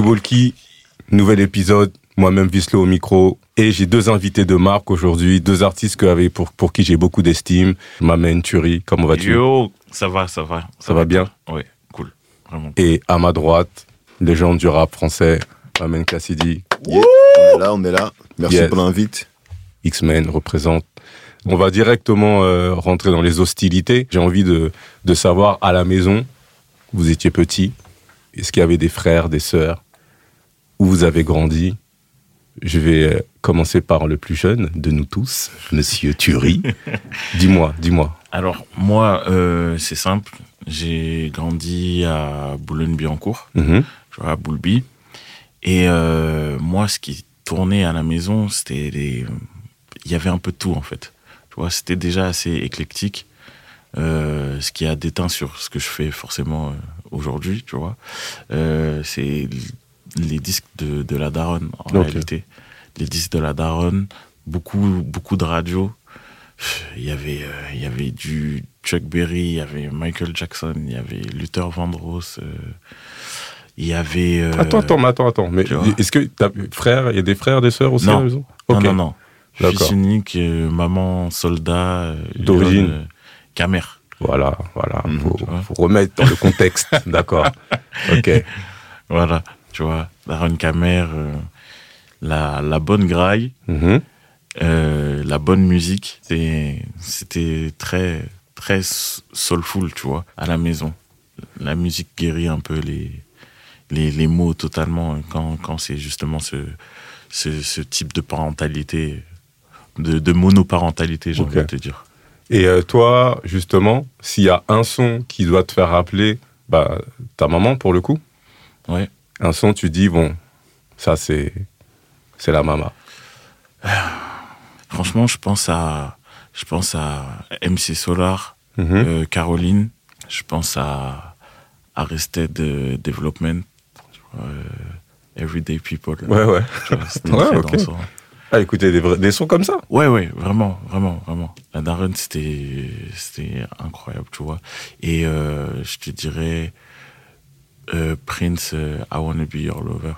Walkie, nouvel épisode, moi-même Vislo au micro. Et j'ai deux invités de marque aujourd'hui, deux artistes que, avec, pour, pour qui j'ai beaucoup d'estime. Mamen Turi, comment vas-tu? Yo, ça va, ça va. Ça va bien? Oui, cool. Vraiment. Et à ma droite, légende du rap français, Mamen Cassidy. Yeah, on est là, on est là. Merci Yes. pour l'invite. X-Men représente. On va directement euh, rentrer dans les hostilités. J'ai envie de, de savoir, à la maison, vous étiez petit, est-ce qu'il y avait des frères, des sœurs? Où vous avez grandi Je vais euh, commencer par le plus jeune de nous tous, Monsieur Thury. dis-moi, dis-moi. Alors, moi, euh, c'est simple. J'ai grandi à Boulogne-Billancourt, tu vois, à Boulby. Et euh, moi, ce qui tournait à la maison, c'était les... Il y avait un peu de tout, en fait. Tu vois, c'était déjà assez éclectique. Euh, ce qui a déteint sur ce que je fais forcément aujourd'hui, tu vois. Euh, c'est les disques de, de la daronne, en réalité. Les disques de la daronne, beaucoup, beaucoup de radio. Il y avait, euh, il y avait du Chuck Berry, il y avait Michael Jackson, il y avait Luther Vandross, euh, il y avait... euh, Attends, attends, mais attends, attends. Mais est-ce que t'as frère, il y a des frères, des sœurs aussi Non. à la maison Non, non, non. Fils unique, maman, soldat. D'origine. Camer. Voilà, voilà. Mhm. Faut, faut remettre dans le contexte. D'accord. Ok. Voilà, tu vois. Daron Camer, euh, la, la bonne graille, Mhm. euh, la bonne musique. C'était- très, très soulful, tu vois, à la maison. La musique guérit un peu les, les, les mots totalement hein, quand, quand c'est justement ce, ce, ce type de parentalité, de, de monoparentalité, j'ai envie de te dire. Et euh, toi, justement, s'il y a un son qui doit te faire rappeler bah, ta maman, pour le coup, Ouais. Un son, tu dis, bon, ça, c'est c'est la maman. Franchement, je pense à, je pense à MC Solar, Mhm. euh, Caroline. Je pense à Arrested euh, Development, euh, Everyday People. Ouais, ouais. C'était Ouais, très ok. dansant. Ah, écoutez, des, vrais- des sons comme ça. Ouais, ouais, vraiment, vraiment, vraiment. La Darren, c'était, c'était incroyable, tu vois. Et euh, je te dirais euh, Prince, euh, I Wanna Be Your Lover.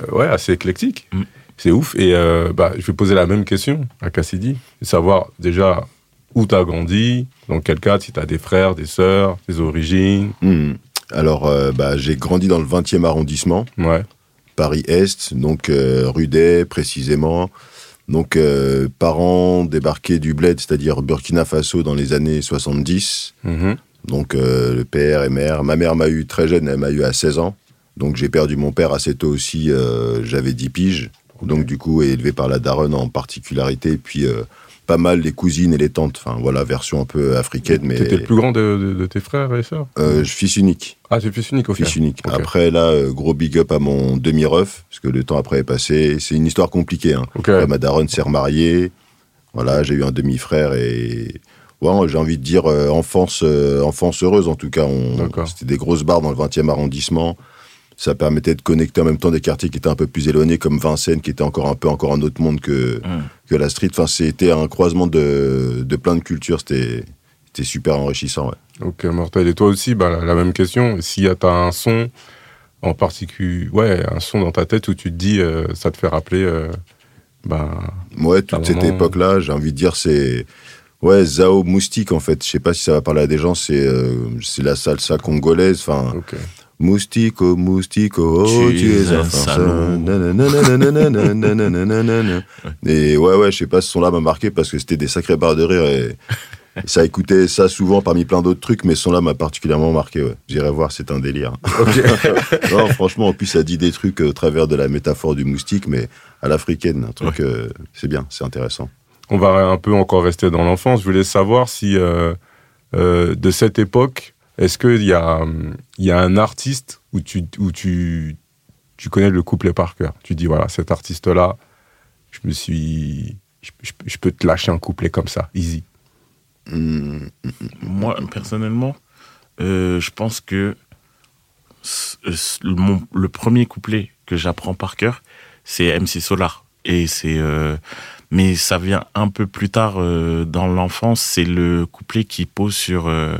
Euh, ouais, assez éclectique. Mm. C'est ouf. Et euh, bah, je vais poser la même question à Cassidy. Savoir déjà où tu as grandi, dans quel cadre, si tu as des frères, des sœurs, des origines. Hmm. Alors, euh, bah, j'ai grandi dans le 20e arrondissement, Ouais. Paris-Est, donc euh, rue d'Ay précisément. Donc, euh, parents débarqués du bled, c'est-à-dire Burkina Faso dans les années 70. Mhm. Donc, euh, le père et mère. Ma mère m'a eu très jeune, elle m'a eu à 16 ans. Donc, j'ai perdu mon père assez tôt aussi, euh, j'avais 10 piges. Donc, du coup, élevé par la daronne en particularité. Puis, euh, pas mal les cousines et les tantes. Enfin, voilà, version un peu africaine, mais. T'étais le plus grand de, de- de tes frères et sœurs? Fils unique. Ah, c'est fils unique, ok. Fils unique. Après, là, gros big up à mon demi-ref, parce que le temps après est passé. C'est une histoire compliquée. Hein. Après, ma daronne s'est remariée. Voilà, j'ai eu un demi-frère et. Ouais, j'ai envie de dire euh, enfance, euh, enfance heureuse en tout cas. C'était des grosses barres dans le 20e arrondissement. Ça permettait de connecter en même temps des quartiers qui étaient un peu plus éloignés, comme Vincennes, qui était encore un peu encore un autre monde que, Hum. que la street. Enfin, c'était un croisement de, de plein de cultures. C'était c'était super enrichissant. Ouais. Ok, mortel. Et toi aussi, bah, la, la même question. S'il y a t'as un son en particulier, ouais, un son dans ta tête où tu te dis, euh, ça te fait rappeler, bah, Ouais, toute cette époque-là, j'ai envie de dire, c'est. Ouais, Zao Moustique, en fait. Je sais pas si ça va parler à des gens, c'est euh, c'est la salsa congolaise. Enfin, ok. Moustico, Moustico, oh, Tu tu es un salaud. Et ouais, ouais, je sais pas, ce son-là m'a marqué parce que c'était des sacrés barres de rire et ça écoutait ça souvent parmi plein d'autres trucs, mais ce son-là m'a particulièrement marqué, ouais. J'irai voir, c'est un délire. non, franchement, en plus, ça dit des trucs au travers de la métaphore du moustique, mais à l'africaine, un truc, euh, c'est bien, c'est intéressant. On va un peu encore rester dans l'enfance. Je voulais savoir si, euh, euh, de cette époque, est-ce qu'il y a, y a un artiste où tu, où tu, tu connais le couplet par cœur? Tu dis, voilà, cet artiste-là, je me suis. Je, peux te lâcher un couplet comme ça, easy. Hmm, Moi, personnellement, euh, je pense que le, premier couplet que j'apprends par cœur, c'est MC Solar. Et c'est, mais ça vient un peu plus tard euh, dans l'enfance. C'est le couplet qui pose sur euh,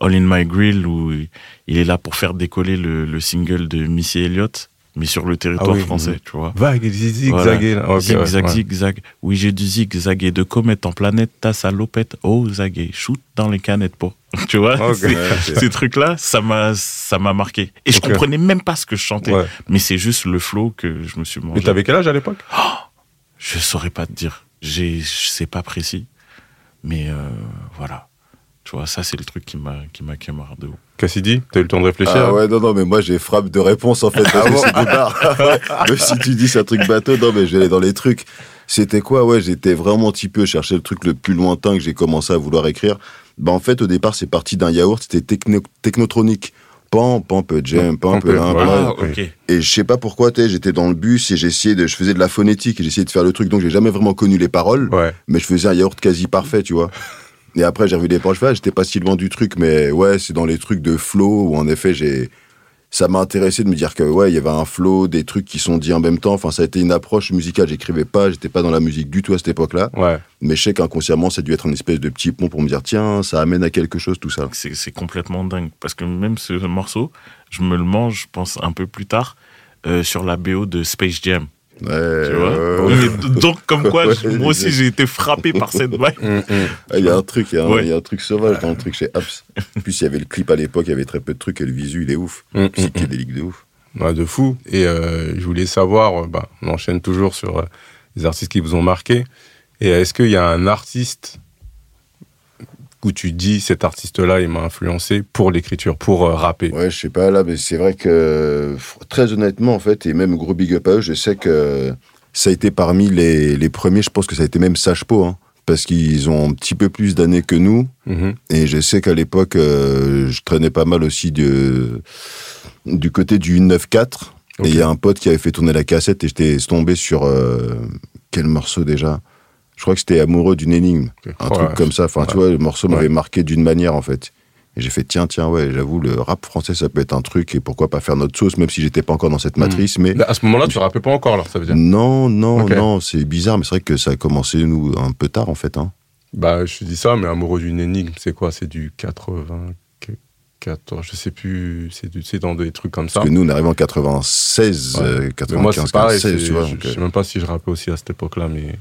All in My Grill où il est là pour faire décoller le, le single de Missy Elliott. mais sur le territoire Ah oui, français, tu vois. Vague, zigzaguer. là. Ok, ouais, zigzag, ouais. zigzag. Oui, j'ai du zigzaguer de comète en planète, ta salopette, oh zaguer, shoot dans les canettes pour. tu vois, ces trucs-là, ça m'a, ça m'a marqué. Et je comprenais même pas ce que je chantais, Ouais. mais c'est juste le flow que je me suis Mais mangé. t'avais quel âge à l'époque? Je saurais pas te dire. J'ai, c'est pas précis, mais euh, voilà. Tu vois, ça c'est le truc qui m'a, qui m'a camarade de ouf. Cassidy, t'as eu le temps de réfléchir Ah ouais, non, non, mais moi j'ai frappe de réponse en fait. Ouais. Même si tu dis c'est un truc bateau, non, mais j'allais dans les trucs. C'était quoi? Ouais, j'étais vraiment un petit peu chercher le truc le plus lointain que j'ai commencé à vouloir écrire. Bah en fait, au départ, c'est parti d'un yaourt, c'était techno- technotronique. Pan, peu jam, voilà. pan. Ah, ok. Et je sais pas pourquoi, t'es, j'étais dans le bus et j'essayais de, je faisais de la phonétique et j'essayais de faire le truc, donc j'ai jamais vraiment connu les paroles Ouais. mais je faisais un yaourt quasi parfait, tu vois. Et après, j'ai revu les paroles, j'étais pas si loin du truc, mais ouais, c'est dans les trucs de flow où en effet, j'ai. Ça m'a intéressé de me dire que ouais, il y avait un flow, des trucs qui sont dits en même temps. Enfin, ça a été une approche musicale. J'écrivais pas, j'étais pas dans la musique du tout à cette époque-là. Ouais. Mais je sais qu'inconsciemment, ça a dû être une espèce de petit pont pour me dire, tiens, ça amène à quelque chose, tout ça. C'est, c'est complètement dingue. Parce que même ce morceau, je me le mange, je pense, un peu plus tard, euh, sur la BO de Space Jam. Ouais, Tu vois ouais, ouais. Mais Donc, comme quoi, moi aussi, j'ai été frappé par cette vibe. Hum, hum. Ah, Il y a un truc, il y, a un- Ouais. il y a un truc sauvage dans le truc chez Apps. En plus, il y avait le clip à l'époque, il y avait très peu de trucs et le visu, il est ouf. Psychédélique de ouf. Ouais, de fou. Et euh, je voulais savoir, euh, bah, on enchaîne toujours sur euh, les artistes qui vous ont marqué. Et est-ce qu'il y a un artiste où tu dis cet artiste-là, il m'a influencé pour l'écriture, pour euh, rapper Ouais, je sais pas, là, mais c'est vrai que, très honnêtement, en fait, et même gros big up à eux, je sais que ça a été parmi les, les premiers, je pense que ça a été même Sage Po, hein, parce qu'ils ont un petit peu plus d'années que nous, Mhm. et je sais qu'à l'époque, euh, je traînais pas mal aussi de, du côté du 9-4, Ok. et il y a un pote qui avait fait tourner la cassette, et j'étais tombé sur, euh, quel morceau déjà? Je crois que c'était Amoureux d'une énigme, un truc comme ça, enfin, tu vois, le morceau m'avait Ouais. marqué d'une manière, en fait. Et j'ai fait, tiens, tiens, ouais, j'avoue, le rap français, ça peut être un truc, et pourquoi pas faire notre sauce, même si j'étais pas encore dans cette Mm. matrice, mais... À ce moment-là, tu rappais pas encore, alors, ça veut dire Non, non, non, c'est bizarre, mais c'est vrai que ça a commencé, nous, un peu tard, en fait. Hein. Bah, je dis ça, mais Amoureux d'une énigme, c'est quoi? C'est du 94, je sais plus, c'est dans des trucs comme ça. Parce que nous, on est arrivé en 96, Ouais. euh, Mais 95, moi, c'est pareil, 96, c'est- tu vois. je, donc, je euh, sais même pas si je rappais aussi à cette époque-là, mais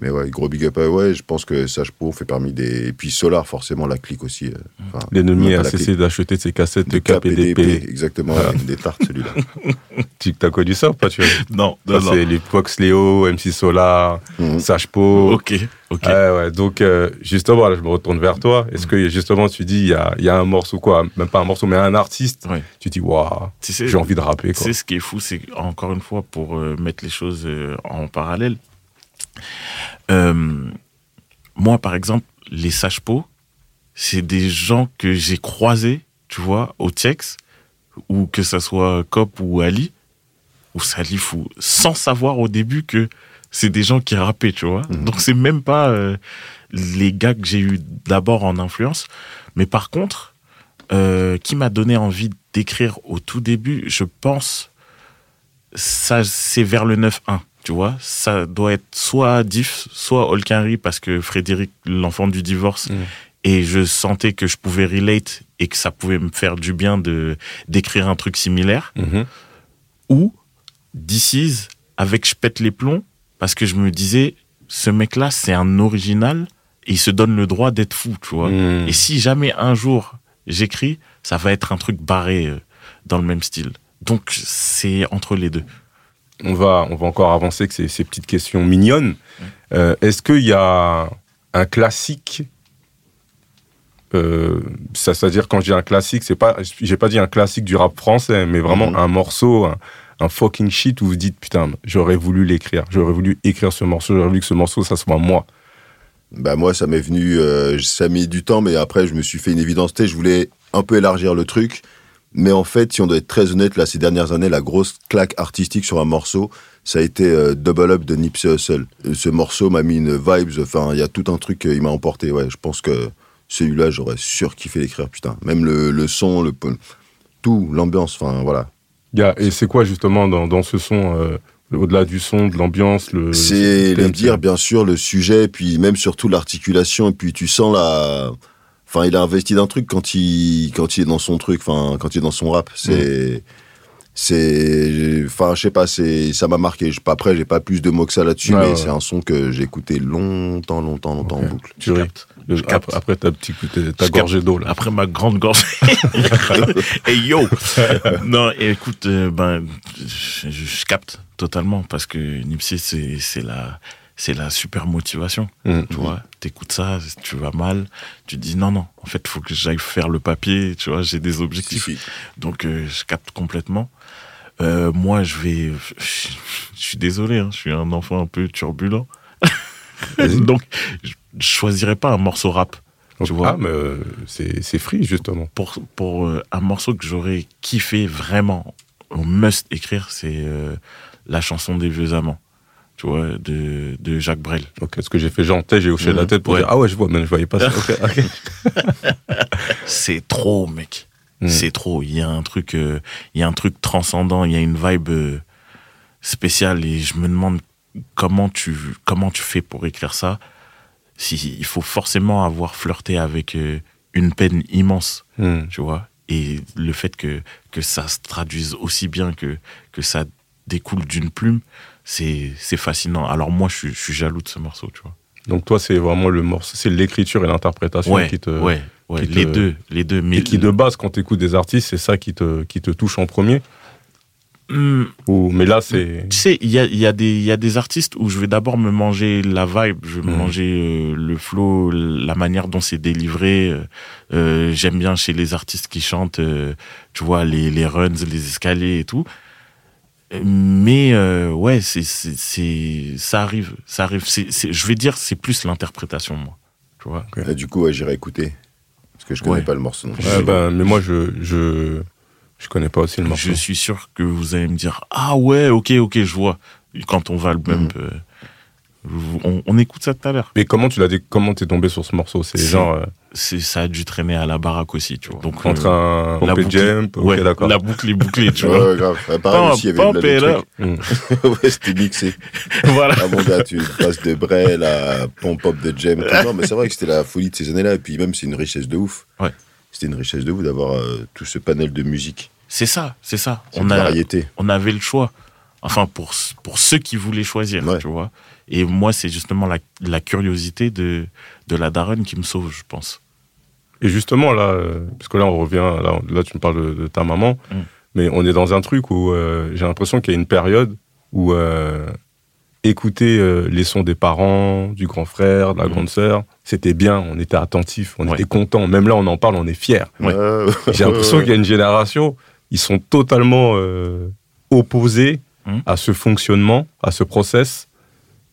mais ouais, gros big up, ouais, je pense que Sage Po fait parmi des... Et puis Solar, forcément, la clique aussi. euh, enfin, l'ennemi a cessé d'acheter ses cassettes de de KPDP, KPDP. exactement, Voilà. ouais, des tartes, celui-là. Tu as connu ça ou pas tu vois? Non, Ça, non, non. c'est les Fox Léo, MC Solar, Mhm. Sage Po. Ok, ok. Ouais, ouais. Donc, euh, justement, là, je me retourne vers toi. Est-ce que, justement, tu dis, il y a, il y a un morceau, quoi, même pas un morceau, mais un artiste, Ouais. tu dis, waouh, Tu sais, j'ai envie de rapper, quoi. C'est ce qui est fou, c'est encore une fois pour euh, mettre les choses euh, en parallèle. Euh, moi, par exemple, les sages-pots, c'est des gens que j'ai croisés, tu vois, au TIEX, ou que ça soit Cop ou Ali, ou Salif, ou sans savoir au début que c'est des gens qui rappaient, tu vois. Donc, c'est même pas euh, les gars que j'ai eu d'abord en influence. Mais par contre, euh, qui m'a donné envie d'écrire au tout début, je pense, ça c'est vers le 9-1, tu vois. Ça doit être soit Diff, soit Olkinry, parce que Frédéric, l'enfant du divorce, Mm. et je sentais que je pouvais relate et que ça pouvait me faire du bien de d'écrire un truc similaire. Mhm. Ou DC's avec Je pète les plombs, parce que je me disais, ce mec-là, c'est un original, et il se donne le droit d'être fou, tu vois. Mhm. Et si jamais un jour j'écris, ça va être un truc barré euh, dans le même style. Donc c'est entre les deux. On, va, on va encore avancer avec ces, ces petites questions mignonnes. Euh, Est-ce qu'il y a un classique euh, C'est-à-dire, quand je dis un classique, c'est pas, j'ai pas dit un classique du rap français, mais vraiment Mhm. un morceau, un, un fucking shit où vous dites, putain, j'aurais voulu l'écrire, j'aurais voulu écrire ce morceau, j'aurais voulu que ce morceau, ça soit moi. Bah moi, ça m'est venu, euh, ça a mis du temps, mais après, je me suis fait une évidence. Je voulais un peu élargir le truc, mais en fait, si on doit être très honnête, là, ces dernières années, la grosse claque artistique sur un morceau, ça a été euh, Double Up de Nipsey Hussle. Et Ce morceau m'a mis une vibes, enfin, il y a tout un truc, euh, il m'a emporté. Ouais, je pense que celui-là, j'aurais surkiffé l'écrire, putain. Même le, le son, le tout, l'ambiance, enfin, voilà. Il y a- et c'est quoi justement dans, dans ce son, euh, au-delà du son, de l'ambiance le, C'est le dire, bien sûr, le sujet, puis même surtout l'articulation, et puis tu sens la. Enfin, il a investi d'un truc quand il, quand il est dans son truc, enfin, quand il est dans son rap. C'est. c'est enfin je sais pas c'est ça m'a marqué Je- après j'ai pas plus de mots que ça là-dessus Ouais, mais ouais. c'est un son que j'ai écouté longtemps longtemps longtemps en boucle Tu ris. capte. Le- Je capte. après, après ta petite ta gorgée d'eau là. Après ma grande gorge. hey yo Non, et écoute, euh, ben, je, je- je capte totalement parce que Nipsey, c'est c'est la, c'est la super motivation. Mhm. Tu vois, t'écoutes ça, tu vas mal, tu te dis non, non, en fait, il faut que j'aille faire le papier, tu vois, j'ai des objectifs. Donc, euh, je capte complètement. Euh, moi, je vais. Je, suis désolé, hein, je suis un enfant un peu turbulent. Donc, je, choisirais pas un morceau rap. Tu vois. Ah, mais euh, c'est c'est free, justement. Pour, pour un morceau que j'aurais kiffé vraiment, au must écrire, c'est la chanson des vieux amants. Tu vois, de, de Jacques Brel. Ok, ce que j'ai fait, sais, j'ai hoché la tête pour Ouais. dire, ah ouais, je vois, mais je voyais pas ça. C'est trop, mec. Mm. C'est trop. Il y a un truc, euh, il y a un truc transcendant. Il y a une vibe euh, spéciale et je me demande comment tu, comment tu fais pour écrire ça. Si, il faut forcément avoir flirté avec euh, une peine immense, Hmm. tu vois. Et le fait que, que ça se traduise aussi bien que, que ça découle d'une plume, c'est, fascinant. Alors moi, je suis, je suis jaloux de ce morceau, tu vois. Donc, toi, c'est vraiment le morceau, c'est l'écriture et l'interprétation Ouais, qui te. ouais, ouais. qui te- Les deux, les deux. Mais Et qui, de base, quand tu écoutes des artistes, c'est ça qui te, qui te touche en premier. Hmm, Ou, mais là, c'est. Tu sais, il y a, y, a y a des artistes où je vais d'abord me manger la vibe, je vais me Mhm. manger euh, le flow, la manière dont c'est délivré. euh, euh, J'aime bien chez les artistes qui chantent, euh, tu vois, les, les runs, les escaliers et tout. Mais euh, ouais, c'est c'est c'est- ça arrive, ça arrive. C'est c'est- je vais dire, c'est plus l'interprétation, moi. Tu vois? Et du coup ouais, j'irai écouter parce que je connais Ouais. pas le morceau non plus. Ouais, ben, mais moi, je, je, je connais pas aussi le morceau. Je suis sûr que vous allez me dire ah ouais, ok, ok, je vois. Quand on va le même, euh, on, on écoute ça tout à l'heure. Mais comment tu l'as dit, comment t'es tombé sur ce morceau? C'est genre, euh, c'est ça a dû traîner à la baraque aussi, tu vois. Donc entre euh, un la pompé boucle- jump, ouais, d'accord. la boucle est bouclée, tu vois. ouais, grave. Ouais, pareil Pump, aussi, il y avait pump la- truc. ouais, c'était mixé. voilà. Ah mon gars, tu passes de Brel à Pom Pop de Jem. tout. Non, mais c'est vrai que c'était la folie de ces années-là. Et puis même, c'est une richesse de ouf. Ouais. C'était une richesse de ouf d'avoir euh, tout ce panel de musique, C'est ça, c'est ça. cette On a, variété. on avait le choix. Enfin, pour, pour ceux qui voulaient choisir, Ouais. tu vois. Et moi, c'est justement la, la curiosité de, de la daronne qui me sauve, je pense. Et justement, là, euh, parce que là, on revient, là, là tu me parles de, de ta maman, Mm. mais on est dans un truc où euh, j'ai l'impression qu'il y a une période où euh, écouter euh, les sons des parents, du grand frère, de la Mm. grande sœur, c'était bien, on était attentif, on Ouais. était content. Même là, on en parle, on est fier. Ouais. Ouais. J'ai l'impression qu'il y a une génération, ils sont totalement euh, opposés Mm. à ce fonctionnement, à ce process.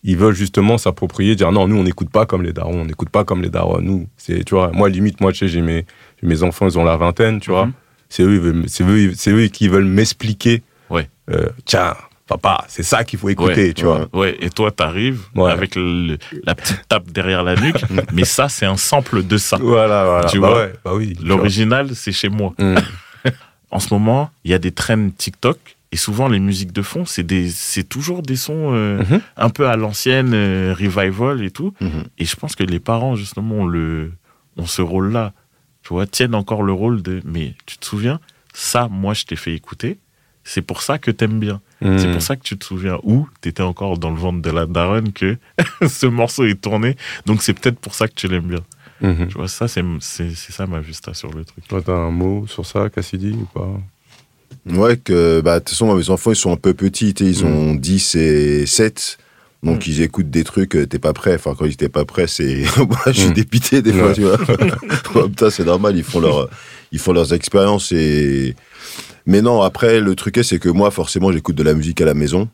Ils veulent justement s'approprier, dire non, nous on n'écoute pas comme les darons, on n'écoute pas comme les darons. Nous, c'est, tu vois, moi limite, moi, tu sais, j'ai mes, mes enfants, ils ont la vingtaine, tu vois. Mhm. C'est eux, c'est qui veulent m'expliquer. Ouais. euh, tiens, papa, c'est ça qu'il faut écouter, Ouais, tu vois. Ouais, et toi, t'arrives Ouais. avec le- la petite tape derrière la nuque, mais ça, c'est un sample de ça. Voilà, voilà. Tu bah vois, ouais, bah oui. tu L'original, c'est chez moi. vois. Mhm. en ce moment, il y a des trends TikTok et souvent les musiques de fond, c'est des, c'est toujours des sons euh, Mhm. un peu à l'ancienne, euh, revival et tout. Mhm. Et je pense que les parents justement ont le, ont ce rôle-là. Tu vois, tiennent encore le rôle de. Mais tu te souviens, ça, moi, je t'ai fait écouter. C'est pour ça que t'aimes bien. C'est Mhm. pour ça que tu te souviens où t'étais encore dans le ventre de la daronne que ce morceau est tourné. Donc c'est peut-être pour ça que tu l'aimes bien. Mhm. Tu vois, ça, c'est, c'est, c'est ça ma vista sur le truc. Toi, t'as un mot sur ça, Cassidy, ou pas? Ouais, que, bah, de toute façon, mes enfants, ils sont un peu petits, ils ont 10 et 7. Donc, Mm. ils écoutent des trucs, euh, t'es pas prêt. Enfin, quand ils étaient pas prêts, c'est. Moi, je suis Mm. dépité des fois, Ouais. tu vois. Temps, c'est normal, ils font, leur, ils font leurs expériences et. Mais non, après, le truc est, c'est que moi, forcément, j'écoute de la musique à la maison.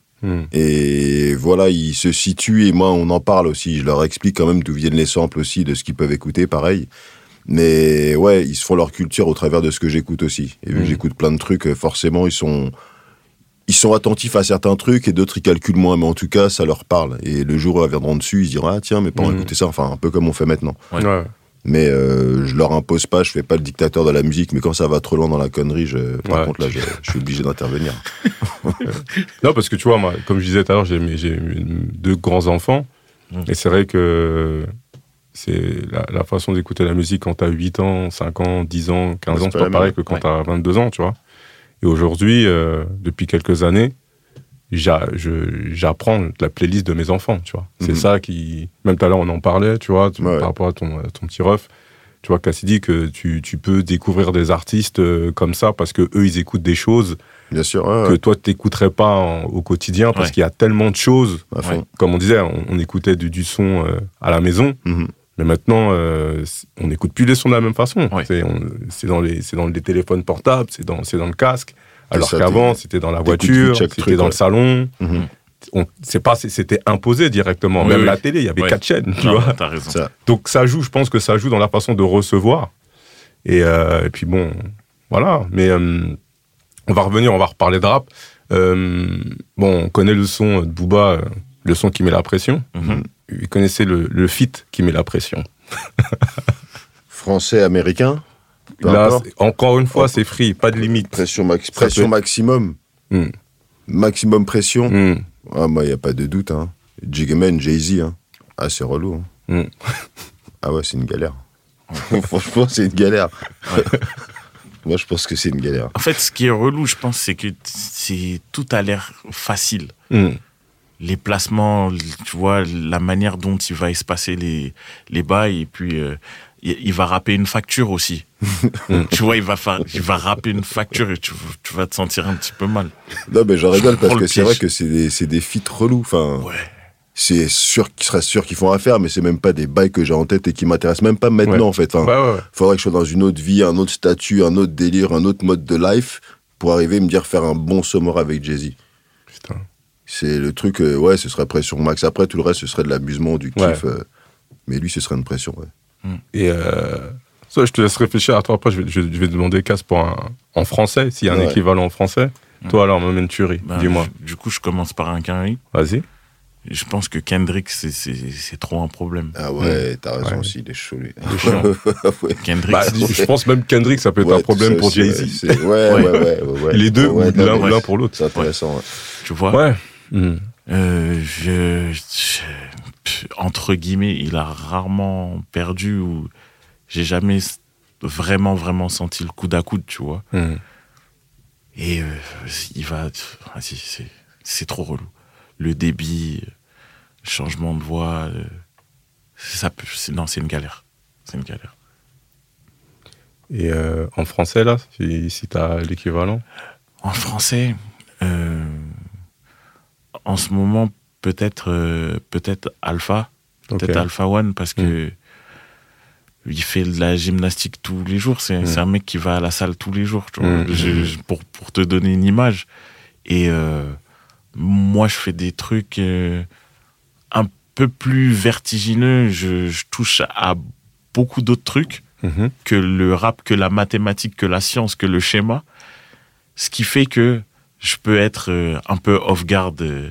Et voilà, ils se situent et moi, on en parle aussi. Je leur explique quand même d'où viennent les samples aussi, de ce qu'ils peuvent écouter, pareil. Mais ouais, ils se font leur culture au travers de ce que j'écoute aussi. Et vu que j'écoute plein de trucs, euh, forcément, ils sont, ils sont attentifs à certains trucs et d'autres, ils calculent moins. Mais en tout cas, ça leur parle. Et le jour où ils viendront dessus, ils se diront, ah tiens, mes parents Mhm. écoutaient ça. Enfin, un peu comme on fait maintenant. Ouais. Ouais. Mais euh, je leur impose pas, je fais pas le dictateur de la musique. Mais quand ça va trop loin dans la connerie, je, par Ouais. contre, là, je, je suis obligé d'intervenir. Non, parce que tu vois, moi, comme je disais tout à l'heure, j'ai deux grands enfants. Mm. Et c'est vrai que c'est la, la façon d'écouter la musique quand t'as 8 ans, 5 ans, 10 ans, 15 Ouais, ans, c'est pas pareil que quand Ouais. t'as 22 ans, tu vois. Et aujourd'hui, euh, depuis quelques années, j'apprends la playlist de mes enfants, tu vois. C'est Mhm. ça qui... Même tout à l'heure, on en parlait, tu vois, tu- Ouais. par rapport à ton, ton petit ref. Tu vois, Cassidy, que tu, tu peux découvrir des artistes euh, comme ça parce que eux, ils écoutent des choses Bien sûr, ouais, que ouais, toi, tu n'écouterais pas en- au quotidien parce Ouais. qu'il y a tellement de choses. Comme on disait, on, on écoutait du, du son euh, à la maison. Mhm. Mais maintenant, euh, on n'écoute plus les sons de la même façon. C'est on- c'est dans, les- c'est dans les téléphones portables, c'est dans, c'est dans le casque. Alors ça, qu'avant, c'était dans la voiture, c'était truc, dans ouais. le salon. Mhm. On- c'est pas, c'était imposé directement. Oui, Même oui. la télé, il y avait quatre chaînes. Tu Non, vois t'as raison. Ça, Donc ça joue, je pense que ça joue dans la façon de recevoir. Et, euh, et puis bon, voilà. Mais euh, on va revenir, on va reparler de rap. Euh, bon, on connaît le son de Booba, le son qui met la pression. Mhm. Vous connaissez le, le feat qui met la pression. français, américain, Là, encore une fois, c'est free, pas de limite. pression, max- Ça pression peut- maximum. Hmm. Maximum pression. Hmm. Ah, moi, il n'y a pas de doute. Hein. Jigman, Jay-Z. Hein. Ah, c'est relou. hein. Hmm. Ah ouais, c'est une galère. Franchement, c'est une galère. Moi, je pense que c'est une galère. En fait, ce qui est relou, je pense, c'est que tout a l'air facile. Les placements, tu vois, la manière dont il va espacer les, les bails, et puis euh, il, il va rapper une facture aussi. tu vois, il va, faire, il va rapper une facture et tu, tu vas te sentir un petit peu mal. Non, mais j'en rigole parce que c'est vrai que c'est des, c'est des feats relous. Enfin, Ouais. c'est sûr qu'il serait sûr qu'ils font affaire, mais c'est même pas des bails que j'ai en tête et qui m'intéressent même pas maintenant, Ouais. en fait. Enfin, Ouais, ouais, ouais. faudrait que je sois dans une autre vie, un autre statut, un autre délire, un autre mode de life pour arriver à me dire faire un bon Somora avec Jay-Z. Putain. C'est le truc, euh, ouais, ce serait pression max. Après, tout le reste, ce serait de l'amusement, du kiff. Ouais. euh, mais lui, ce serait une pression, ouais. Et euh, ça, je te laisse réfléchir à toi. Après, je vais, je vais- je vais demander Casse pour un, en français, s'il y a un Ouais. équivalent en français. Toi, alors, tuerie. Ben, Dis-moi. Du coup, je commence par un Kenry. Vas-y. Je pense que Kendrick, c'est- c'est c'est trop un problème. Ah ouais, t'as raison Ouais. aussi, il est chaud, lui. Il est chiant. ouais. Kendrick, Bah, c'est- je pense même Kendrick, ça peut être Ouais, un problème pour Jay-Z. ouais, c'est- Ouais, ouais, ouais, ouais, ouais. Les deux l'un pour l'autre. C'est intéressant, ouais. tu vois, Ouais. Euh, je, je- pff, entre guillemets, il a rarement perdu ou j'ai jamais vraiment, vraiment senti le coude à coude, tu vois. Hmm. Et euh, il va. C'est, c'est trop relou. Le débit, changement de voix, ça peut, non, c'est une galère. C'est une galère. Et euh, en français, là, si, si tu as l'équivalent? En français, euh, en ce moment, peut-être, euh, peut-être Alpha, peut-être. Alpha One, parce que il fait de la gymnastique tous les jours. C'est, Mm. c'est un mec qui va à la salle tous les jours, tu vois. Mm. Je- je- pour, pour te donner une image. Et euh, moi, je fais des trucs euh, un peu plus vertigineux. Je, je touche à beaucoup d'autres trucs Mhm. que le rap, que la mathématique, que la science, que le schéma. Ce qui fait que je peux être euh, un peu off-guard euh,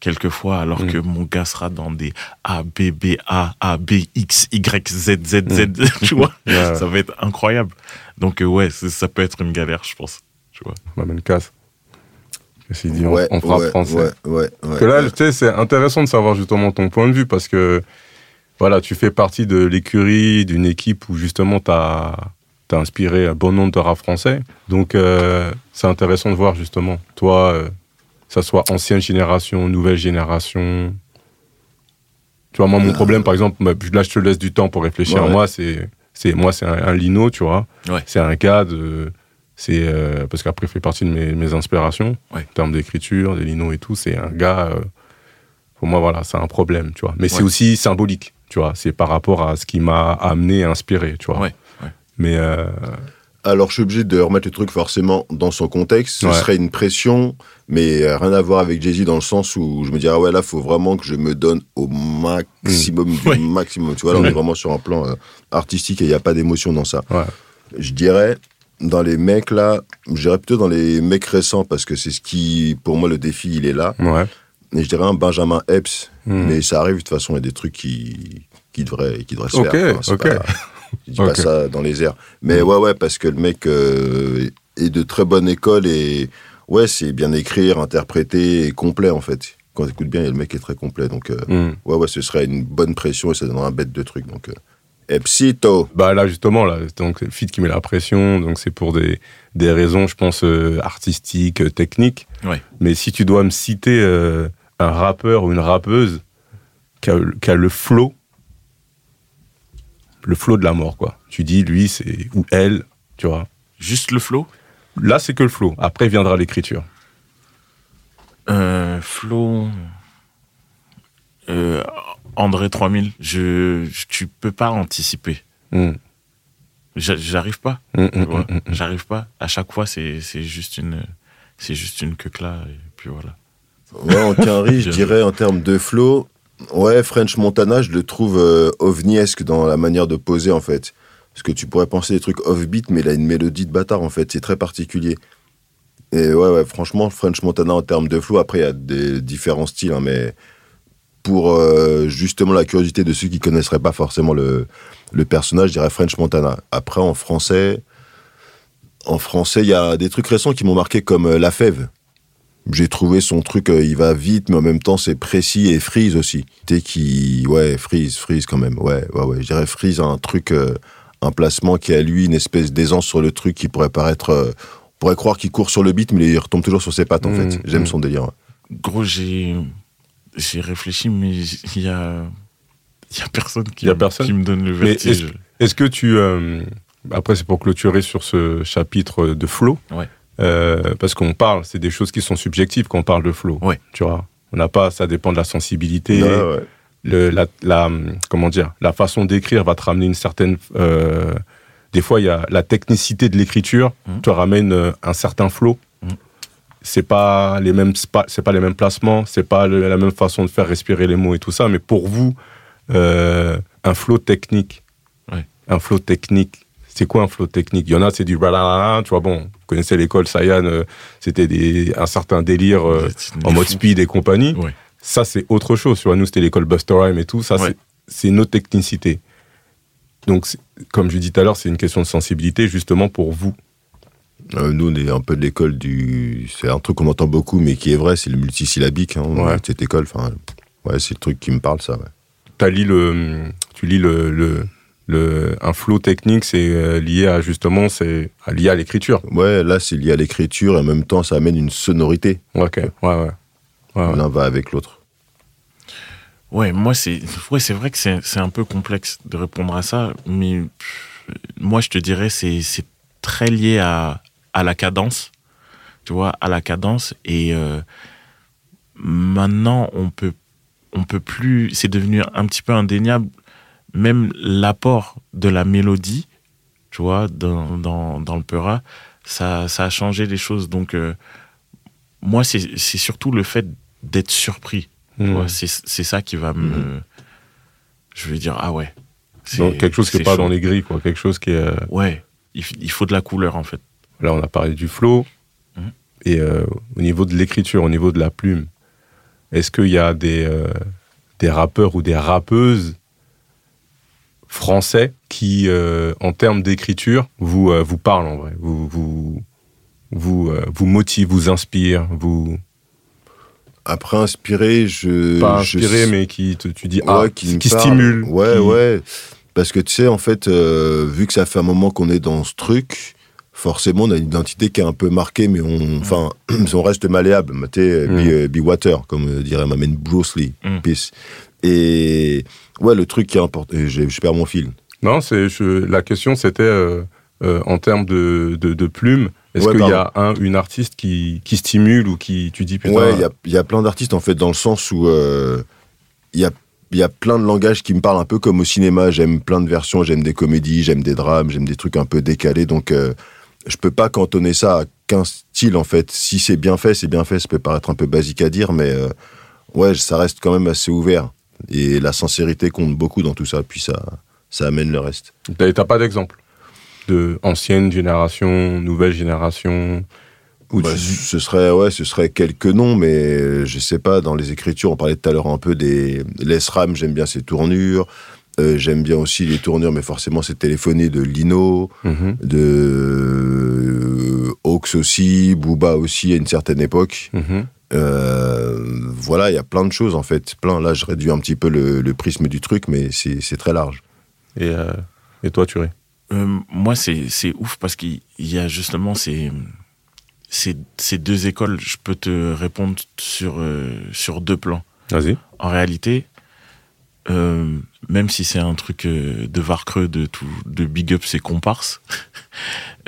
quelquefois, alors Mm. que mon gars sera dans des A, B, B, A, A, B, X, Y, Z, Z, Z, tu vois. Mm. Ça va être incroyable. Donc, euh, ouais, ça peut être une galère, je pense. Tu vois. M'amène Casse. Ceci dit, on- ouais, on, fera ouais, français. Ouais, ouais, ouais. Parce que là, tu sais, c'est intéressant de savoir justement ton point de vue parce que voilà, tu fais partie de l'écurie d'une équipe où justement tu as, inspiré un bon nombre de rap français. Donc, euh, c'est intéressant de voir justement, toi, euh, ça soit ancienne génération, nouvelle génération. Tu vois, moi, mon Euh. problème, par exemple, bah, là, je te laisse du temps pour réfléchir. Ouais. Moi, c'est c'est moi, c'est un, un lino, tu vois. Ouais. C'est un gars de. C'est euh, parce qu'après, il fait partie de mes, mes inspirations en termes d'écriture, des linos et tout. C'est un gars. pour moi, voilà, c'est un problème, tu vois. Mais c'est aussi symbolique, tu vois. C'est par rapport à ce qui m'a amené, inspiré, tu vois. Ouais. Mais euh, Alors, je suis obligé de remettre le truc forcément dans son contexte. Ce Ouais. serait une pression, mais euh, rien à voir avec Jay-Z dans le sens où je me dirais, ah ouais, là, faut vraiment que je me donne au maximum du Ouais. maximum. Tu vois, là, on Ouais. est vraiment sur un plan euh, artistique et il n'y a pas d'émotion dans ça. ouais. Je dirais, dans les mecs là, je dirais plutôt dans les mecs récents parce que c'est ce qui, pour moi, le défi, il est là. Ouais. Et je dirais un Benjamin Epps, Hmm. mais ça arrive de toute façon, il y a des trucs qui, qui, devraient, qui devraient se faire. c'est ok. je dis pas ça dans les airs. Mais ouais, ouais, parce que le mec euh, est de très bonne école et ouais, c'est bien écrire, interpréter et complet en fait. Quand tu écoutes bien, le mec est très complet. Donc euh, Hmm. ouais, ouais, ce serait une bonne pression et ça donnerait un bête de trucs. Donc euh, Epsito. Bah là justement là, donc le feat qui met la pression, donc c'est pour des, des raisons, je pense euh, artistiques, techniques. Ouais. Mais si tu dois me citer euh, un rappeur ou une rappeuse qui a, qui a le flow, le flow de la mort quoi. Tu dis lui c'est ou elle, tu vois. Juste le flow Là c'est que le flow. Après viendra l'écriture. euh, Flow. Euh, André 3000. Je, je- tu peux pas anticiper. Mm. J'a- J'arrive pas. Mm, tu mm, vois. mm, mm. J'arrive pas. À chaque fois, c'est c'est juste une. C'est juste une queue là, et puis voilà. Ouais, en Quinry, je dirais en termes de flow, ouais, French Montana, je le trouve euh, ovniesque dans la manière de poser en fait. Parce que tu pourrais penser des trucs off-beat, mais il a une mélodie de bâtard en fait, c'est très particulier. Et ouais, franchement, French Montana en termes de flow, après il y a des différents styles, hein, mais pour euh, justement la curiosité de ceux qui connaisseraient pas forcément le, le personnage, je dirais French Montana. Après, en français, en français, il y a des trucs récents qui m'ont marqué comme euh, La Fève. J'ai trouvé son truc, euh, il va vite, mais en même temps, c'est précis et Freeze aussi. Tu sais, qui. Ouais, Freeze, Freeze quand même. Ouais, ouais, ouais. Je dirais Freeze a un truc, euh, un placement qui a lui une espèce d'aisance sur le truc qui pourrait paraître. euh, on pourrait croire qu'il court sur le beat, mais il retombe toujours sur ses pattes, en Mmh, fait. J'aime mmh. son délire. ouais. Gros, j'ai. J'ai réfléchi, mais il y a. Il y a personne qui, Il y a personne qui me donne le vertige. Est-ce que tu. euh, après, c'est pour clôturer sur ce chapitre de flow. Ouais. Euh, parce qu'on parle, c'est des choses qui sont subjectives quand on parle de flow. Tu vois. On n'a pas, ça dépend de la sensibilité. Ouais. Le, la, la, comment dire, la façon d'écrire va te ramener une certaine. euh, des fois, il y a la technicité de l'écriture Mhm. te ramène euh, un certain flow. Mhm. C'est pas les mêmes, c'est pas, c'est pas les mêmes placements, c'est pas le- la même façon de faire respirer les mots et tout ça. Mais pour vous, euh, un flow technique, Ouais. un flow technique. C'est quoi un flow technique? Il y en a, c'est du tu vois. Bon, vous connaissez l'école Sayan, euh, c'était des, un certain délire euh, en mode fou. speed et compagnie. Ouais. Ça, c'est autre chose. Tu vois, nous, c'était l'école Buster Rhyme et tout. Ça, Ouais. c'est- c'est une autre technicité. Donc, comme je dis tout à l'heure, c'est une question de sensibilité, justement, pour vous. Euh, nous, on est un peu de l'école du. C'est un truc qu'on entend beaucoup, mais qui est vrai, c'est le multisyllabique. Hein, Ouais. Cette école, enfin. Ouais, c'est le truc qui me parle, ça. Ouais. T'as lis le, tu lis le, le, le- un flow technique, c'est euh, lié à, justement, c'est lié à l'écriture. Ouais, là, c'est lié à l'écriture et en même temps, ça amène une sonorité. Ok, ouais, ouais. ouais, ouais. L'un va avec l'autre. Ouais, moi, c'est ouais, c'est vrai que c'est c'est un peu complexe de répondre à ça, mais pff, moi, je te dirais, c'est c'est très lié à, à la cadence, tu vois, à la cadence. Et euh, maintenant, on peut, on peut plus, c'est devenu un petit peu indéniable, même l'apport de la mélodie, tu vois, dans, dans, dans le Peura, ça, ça a changé les choses. Donc, euh, moi, c'est surtout le fait d'être surpris. Mmh. c'est ça qui va me. Je vais dire, ah ouais. Donc, quelque chose qui n'est pas chaud. dans les grilles, quoi. Quelque chose qui est. euh, Ouais, il, il faut de la couleur en fait. Là, on a parlé du flow. Mhm. Et euh, au niveau de l'écriture, au niveau de la plume, est-ce qu'il y a des, des rappeurs ou des rappeuses français qui, euh, en termes d'écriture, vous, euh, vous parlent en vrai Vous, vous, vous, euh, vous motivent, vous inspirent, vous. Après, inspiré, je. pas je- inspirés, mais qui, te- tu dis, Ouais, ah, qui, parle. stimulent. Ouais, qui- ouais. Parce que tu sais, en fait, vu que ça fait un moment qu'on est dans ce truc, forcément, on a une identité qui est un peu marquée, mais on, enfin, on reste malléable. Tu sais, Mm. be, euh, be water, comme dirait ma main Bruce Lee. Mm. Peace. Et ouais, le truc qui est important. Je perds mon fil. Non, c'est la question, c'était euh, euh, en termes de, de, de plumes. Est-ce Ouais, qu'il y a un, une artiste qui, qui stimule ou qui, tu dis, putain, Ouais, il y a, y a plein d'artistes, en fait, dans le sens où euh, il y, a, il y a plein de langages qui me parlent un peu comme au cinéma. J'aime plein de versions, j'aime des comédies, j'aime des drames, j'aime des trucs un peu décalés. Donc, euh, je peux pas cantonner ça à qu'un style, en fait. Si c'est bien fait, c'est bien fait. Ça peut paraître un peu basique à dire, mais euh, ouais, ça reste quand même assez ouvert. Et la sincérité compte beaucoup dans tout ça, puis ça, ça amène le reste. T'as pas d'exemple de ancienne génération, nouvelle génération Bah, tu ce serait ouais, ce serait quelques noms, mais euh, je sais pas. Dans les écritures, on parlait tout à l'heure un peu des les SRAM. J'aime bien ces tournures. Euh, j'aime bien aussi les tournures, mais forcément c'est téléphoné de Lino, Mhm, de euh, Hawks aussi, Booba aussi à une certaine époque. mhm. Euh, voilà, il y a plein de choses en fait, plein. Là, je réduis un petit peu le, le prisme du truc, mais c'est c'est très large. Et, euh, et toi, tu ris Euh, moi, c'est c'est ouf parce qu'il y a justement ces, ces, ces deux écoles. Je peux te répondre sur, euh, sur deux plans. Vas-y. En réalité, euh, même si c'est un truc euh, de Varcreux, de, tout, de big up ses comparses,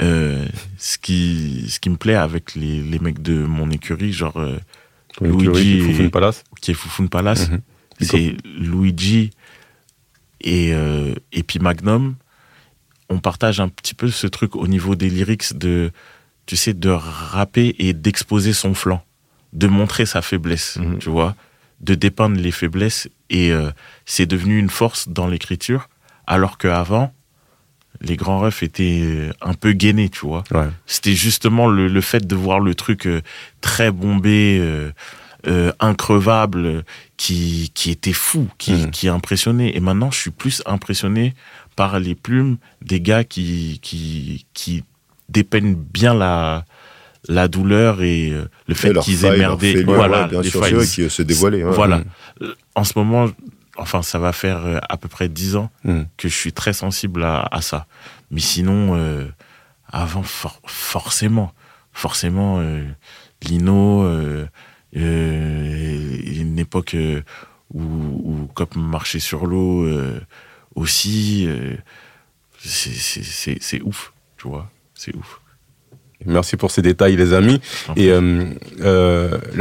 euh, ce, qui, ce qui me plaît avec les, les mecs de mon écurie, genre euh, Luigi écurie, et- Palace qui est Foufoune Palace, Mhm. c'est Luigi et, euh, et puis Magnum. On partage un petit peu ce truc au niveau des lyrics de, tu sais, de rapper et d'exposer son flanc, de montrer sa faiblesse, Mhm. tu vois, de dépeindre les faiblesses. Et euh, c'est devenu une force dans l'écriture, alors qu'avant, les grands refs étaient euh, un peu gainés, tu vois Ouais. c'était justement le, le fait de voir le truc euh, très bombé, euh, euh, increvable, qui, qui était fou, qui, Mhm. qui impressionnait. Et maintenant, je suis plus impressionné par les plumes des gars qui, qui, qui dépeignent bien la, la douleur et euh, le fait qu'ils aient merdé. voilà, ouais, bien les sûr, failles. qui se ouais. Voilà. Mhm. En ce moment, enfin, ça va faire euh, à peu près dix ans Mhm. que je suis très sensible à, à ça. Mais sinon, euh, avant, for- forcément, forcément, euh, Lino, euh, une époque où, où Cop marchait sur l'eau aussi, c'est- ouf, tu vois, c'est ouf. Merci pour ces détails, les amis. Et là,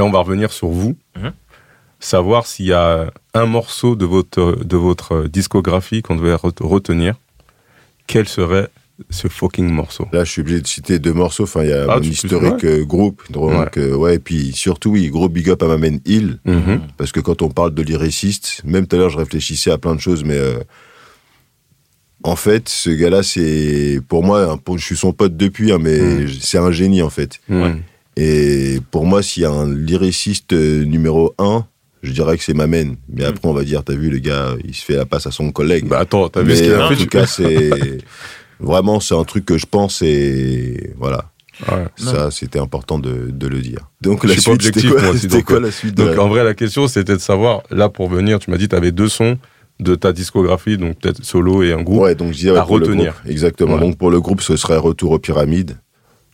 on va revenir sur vous. Mhm. Savoir s'il y a un morceau de votre, de votre discographie qu'on devait re- retenir. Quel serait ce fucking morceau? Là, je suis obligé de citer deux morceaux. Enfin, il y a Ah, mon historique euh, groupe. Donc, euh, ouais. et puis surtout, oui, gros big up à ma main Hill. Mhm. Parce que quand on parle de lyriciste, même tout à l'heure, je réfléchissais à plein de choses, mais euh, en fait, ce gars-là, c'est pour moi, je suis son pote depuis, hein, mais Mm. c'est un génie en fait. Mhm. Et pour moi, s'il y a un lyriciste numéro un, je dirais que c'est ma main. Mais après, on va dire, t'as vu, le gars, il se fait la passe à son collègue. Bah attends, t'as vu mais ce qu'il a en fait tout cas, c'est vraiment, c'est un truc que je pense et voilà. Ouais. Ça, c'était important de, de le dire. Donc, Je la suite, c'était quoi, moi aussi, c'était donc, quoi la suite Donc la- en vrai, la question, c'était de savoir, là, pour venir, tu m'as dit, tu avais deux sons de ta discographie, donc peut-être solo et un groupe. Ouais, donc je à retenir. groupe, exactement. Ouais. Donc pour le groupe, ce serait Retour aux pyramides.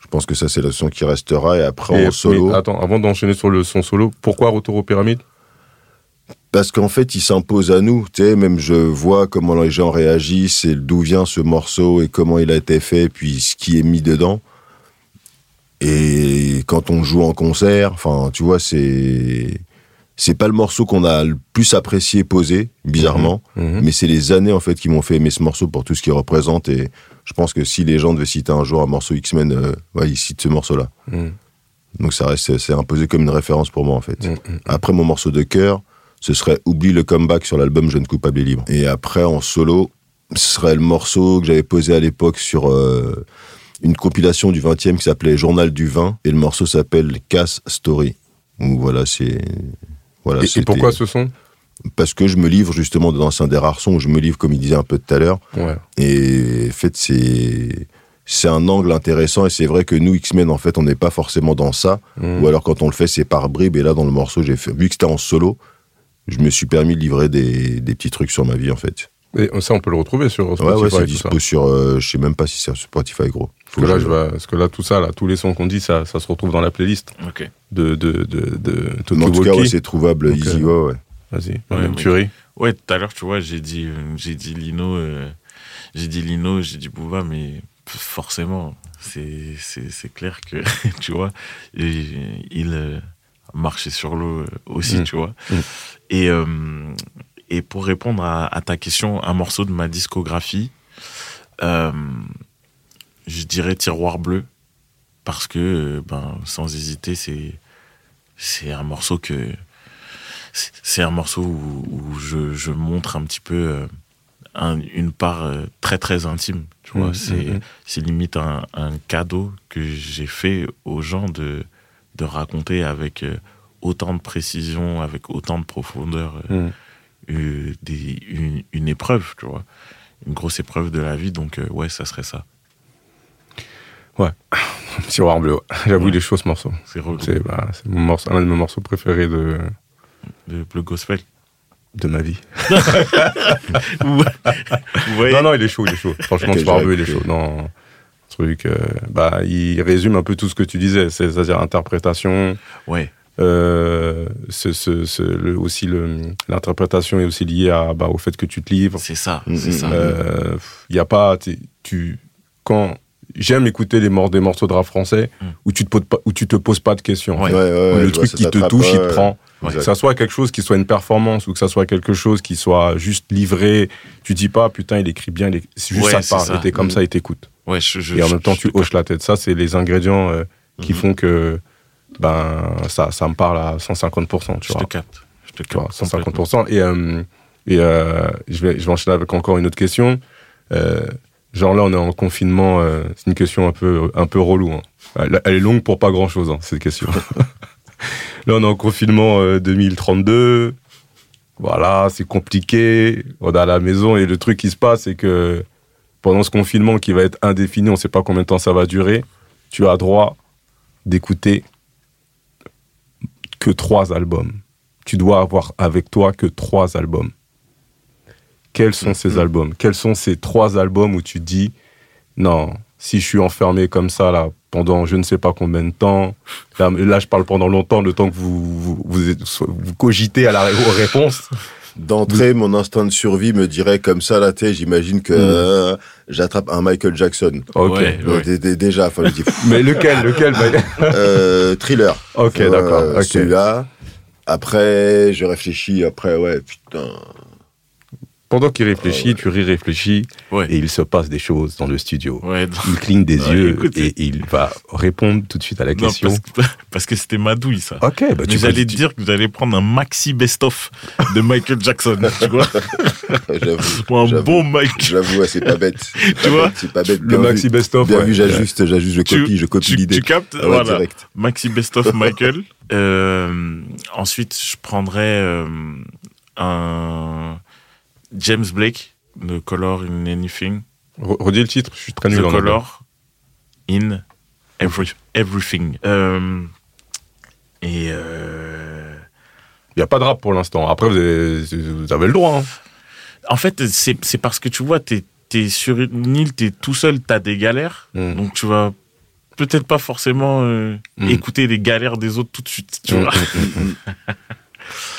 Je pense que ça, c'est le son qui restera. Et après, Et- en solo, mais attends, avant d'enchaîner sur le son solo, pourquoi Retour aux pyramides? Parce qu'en fait, il s'impose à nous. Tu sais, même je vois comment les gens réagissent et d'où vient ce morceau et comment il a été fait, puis ce qui est mis dedans. Et quand on joue en concert, enfin, tu vois, c'est c'est pas le morceau qu'on a le plus apprécié posé, bizarrement. Mhm. Mais c'est les années en fait qui m'ont fait aimer ce morceau pour tout ce qu'il représente et je pense que si les gens devaient citer un jour un morceau X-Men, euh, ouais, ils citent ce morceau-là. Mhm. Donc ça reste, c'est imposé comme une référence pour moi en fait. Mhm. Mhm. Après mon morceau de cœur, ce serait Oublie le comeback sur l'album Jeune coupable et libre. Et après en solo, ce serait le morceau que j'avais posé à l'époque sur euh, une compilation du 20e qui s'appelait Journal du vin et le morceau s'appelle Cass Story. Donc voilà, c'est voilà. Et- Et, c'était- pourquoi ce son? Parce que je me livre justement dans un des rares sons où je me livre comme il disait un peu tout à l'heure. Ouais. Et en fait, c'est c'est un angle intéressant et c'est vrai que nous X-Men en fait, on n'est pas forcément dans ça. Mhm. Ou alors quand on le fait, c'est par bribes. Et là, dans le morceau, j'ai fait vu que c'était en solo, je me suis permis de livrer des, des petits trucs sur ma vie en fait. Et ça, on peut le retrouver sur Ouais, Spotify. ouais, c'est et tout dispo ça. sur. euh, je sais même pas si c'est sur Spotify gros. Faut Parce que, là, je- je vais- parce que là, tout ça, là, tous les sons qu'on dit, ça, ça se retrouve dans la playlist Ok. de, de, de, de en tout cas, ouais, c'est trouvable Donc, easy. euh, Ouais, ouais. Vas-y, Ouais, même ouais. tuerie. Ouais, tout à l'heure, tu vois, j'ai dit, euh, j'ai dit Lino, euh, j'ai dit Lino, j'ai dit Bouba, mais forcément, c'est, c'est, c'est clair que, tu vois, il marchait sur l'eau euh, aussi, Mm. tu vois. Mm. Et, euh, et pour répondre à, à ta question, un morceau de ma discographie, euh, je dirais Tiroir bleu, parce que, ben, sans hésiter, c'est, c'est un morceau que, c'est- un morceau où, où je, je montre un petit peu euh, un- une part très très intime. Tu vois, Mhm, c'est c'est limite un, un cadeau que j'ai fait aux gens de, de raconter avec euh, autant de précision, avec autant de profondeur, euh, Mhm. euh, des, une, une épreuve, tu vois, une grosse épreuve de la vie. Donc euh, ouais, ça serait ça. Tiroir bleu. J'avoue, Ouais. il est chaud ce morceau. C'est. C'est bah, morceau, un de mes morceaux préférés de. Le, le gospel. de ma vie. Non, non, il est chaud, il est chaud. Franchement, ce barbeux, il est chaud. Non, truc, euh, bah, il résume un peu tout ce que tu disais, c'est- c'est-à-dire interprétation, Ouais, euh, ce, ce, ce- le- aussi le- l'interprétation est aussi liée à, bah, au fait que tu te livres. c'est ça, Mm, c'est mm, ça. mm. Il y a pas, tu, quand j'aime écouter les morts des morceaux de rap français Mm. où tu te poses pas, où tu te poses pas de questions. Ouais. Ouais, ouais, ouais, Où le truc qui te touche, il te prend. Que ça soit quelque chose qui soit une performance ou que ça soit quelque chose qui soit juste livré, tu dis pas putain il écrit bien, il est- c'est juste Ouais, ça te c'est parle. ça. Et t'es comme Mm. ça et t'écoutes. Ouais, je, je- Et en je- même temps tu hoches la tête. Ça c'est les ingrédients euh, qui Mhm. font que ben ça, ça me parle à 150%. Tu Je vois. te capte. Je te capte. 150%. Et, euh, et euh, je, vais, je vais enchaîner avec encore une autre question. Genre là, on est en confinement. c'est une question un peu, un peu relou. hein. Elle, elle est longue pour pas grand-chose, hein, cette question. là, on est en confinement euh, 2032. Voilà, c'est compliqué. On est à la maison et le truc qui se passe, c'est que pendant ce confinement qui va être indéfini, on ne sait pas combien de temps ça va durer, tu as droit d'écouter que trois albums. Tu dois avoir avec toi que trois albums. Quels sont ces Mhm. albums? Quels sont ces trois albums où tu dis non, si je suis enfermé comme ça là pendant je ne sais pas combien de temps, là, là, je parle pendant longtemps, le temps que vous vous, vous, cogitez à la aux réponses. D'entrée, mon instinct de survie me dirait comme ça, là, tu j'imagine que Mm. euh, j'attrape un Michael Jackson. Ok. Ouais. Euh, dé- déjà, enfin, je dis, Mais lequel, lequel bah, euh, thriller. Ok, Euh, d'accord. ok. Celui-là. Après, je réfléchis. Après, ouais, putain. Pendant qu'il réfléchit, tu réfléchis Ouais. et il se passe des choses dans le studio. Ouais, Il cligne des Ouais, yeux écoute, et il va répondre tout de suite à la non, question. parce que, c'était ma douille, ça. Ok, bah Mais tu peux j'allais tu- te dire que vous allez prendre un maxi best-of de Michael Jackson, tu vois J'avoue. Ou un bon Mike. J'avoue, c'est pas bête. Tu vois C'est pas bête. le maxi best-of. Bien vu, j'ajuste, j'ajuste, je Tu- copie, je copie Tu, l'idée. tu captes Ah Voilà. direct. Maxi best-of Michael. Euh, ensuite, je prendrais euh, un James Blake, The Color in Anything. Re- Redis le titre, je suis très nul The en anglais. Color in every, Everything. Euh, et euh, Il n'y a pas de rap pour l'instant. Après, vous avez, vous avez le droit. hein. en fait, c'est parce que tu vois, t'es es sur une île, t'es tout seul, t'as des galères. Mm. Donc tu vas peut-être pas forcément euh, Mm. écouter les galères des autres tout de suite, tu Mm, vois.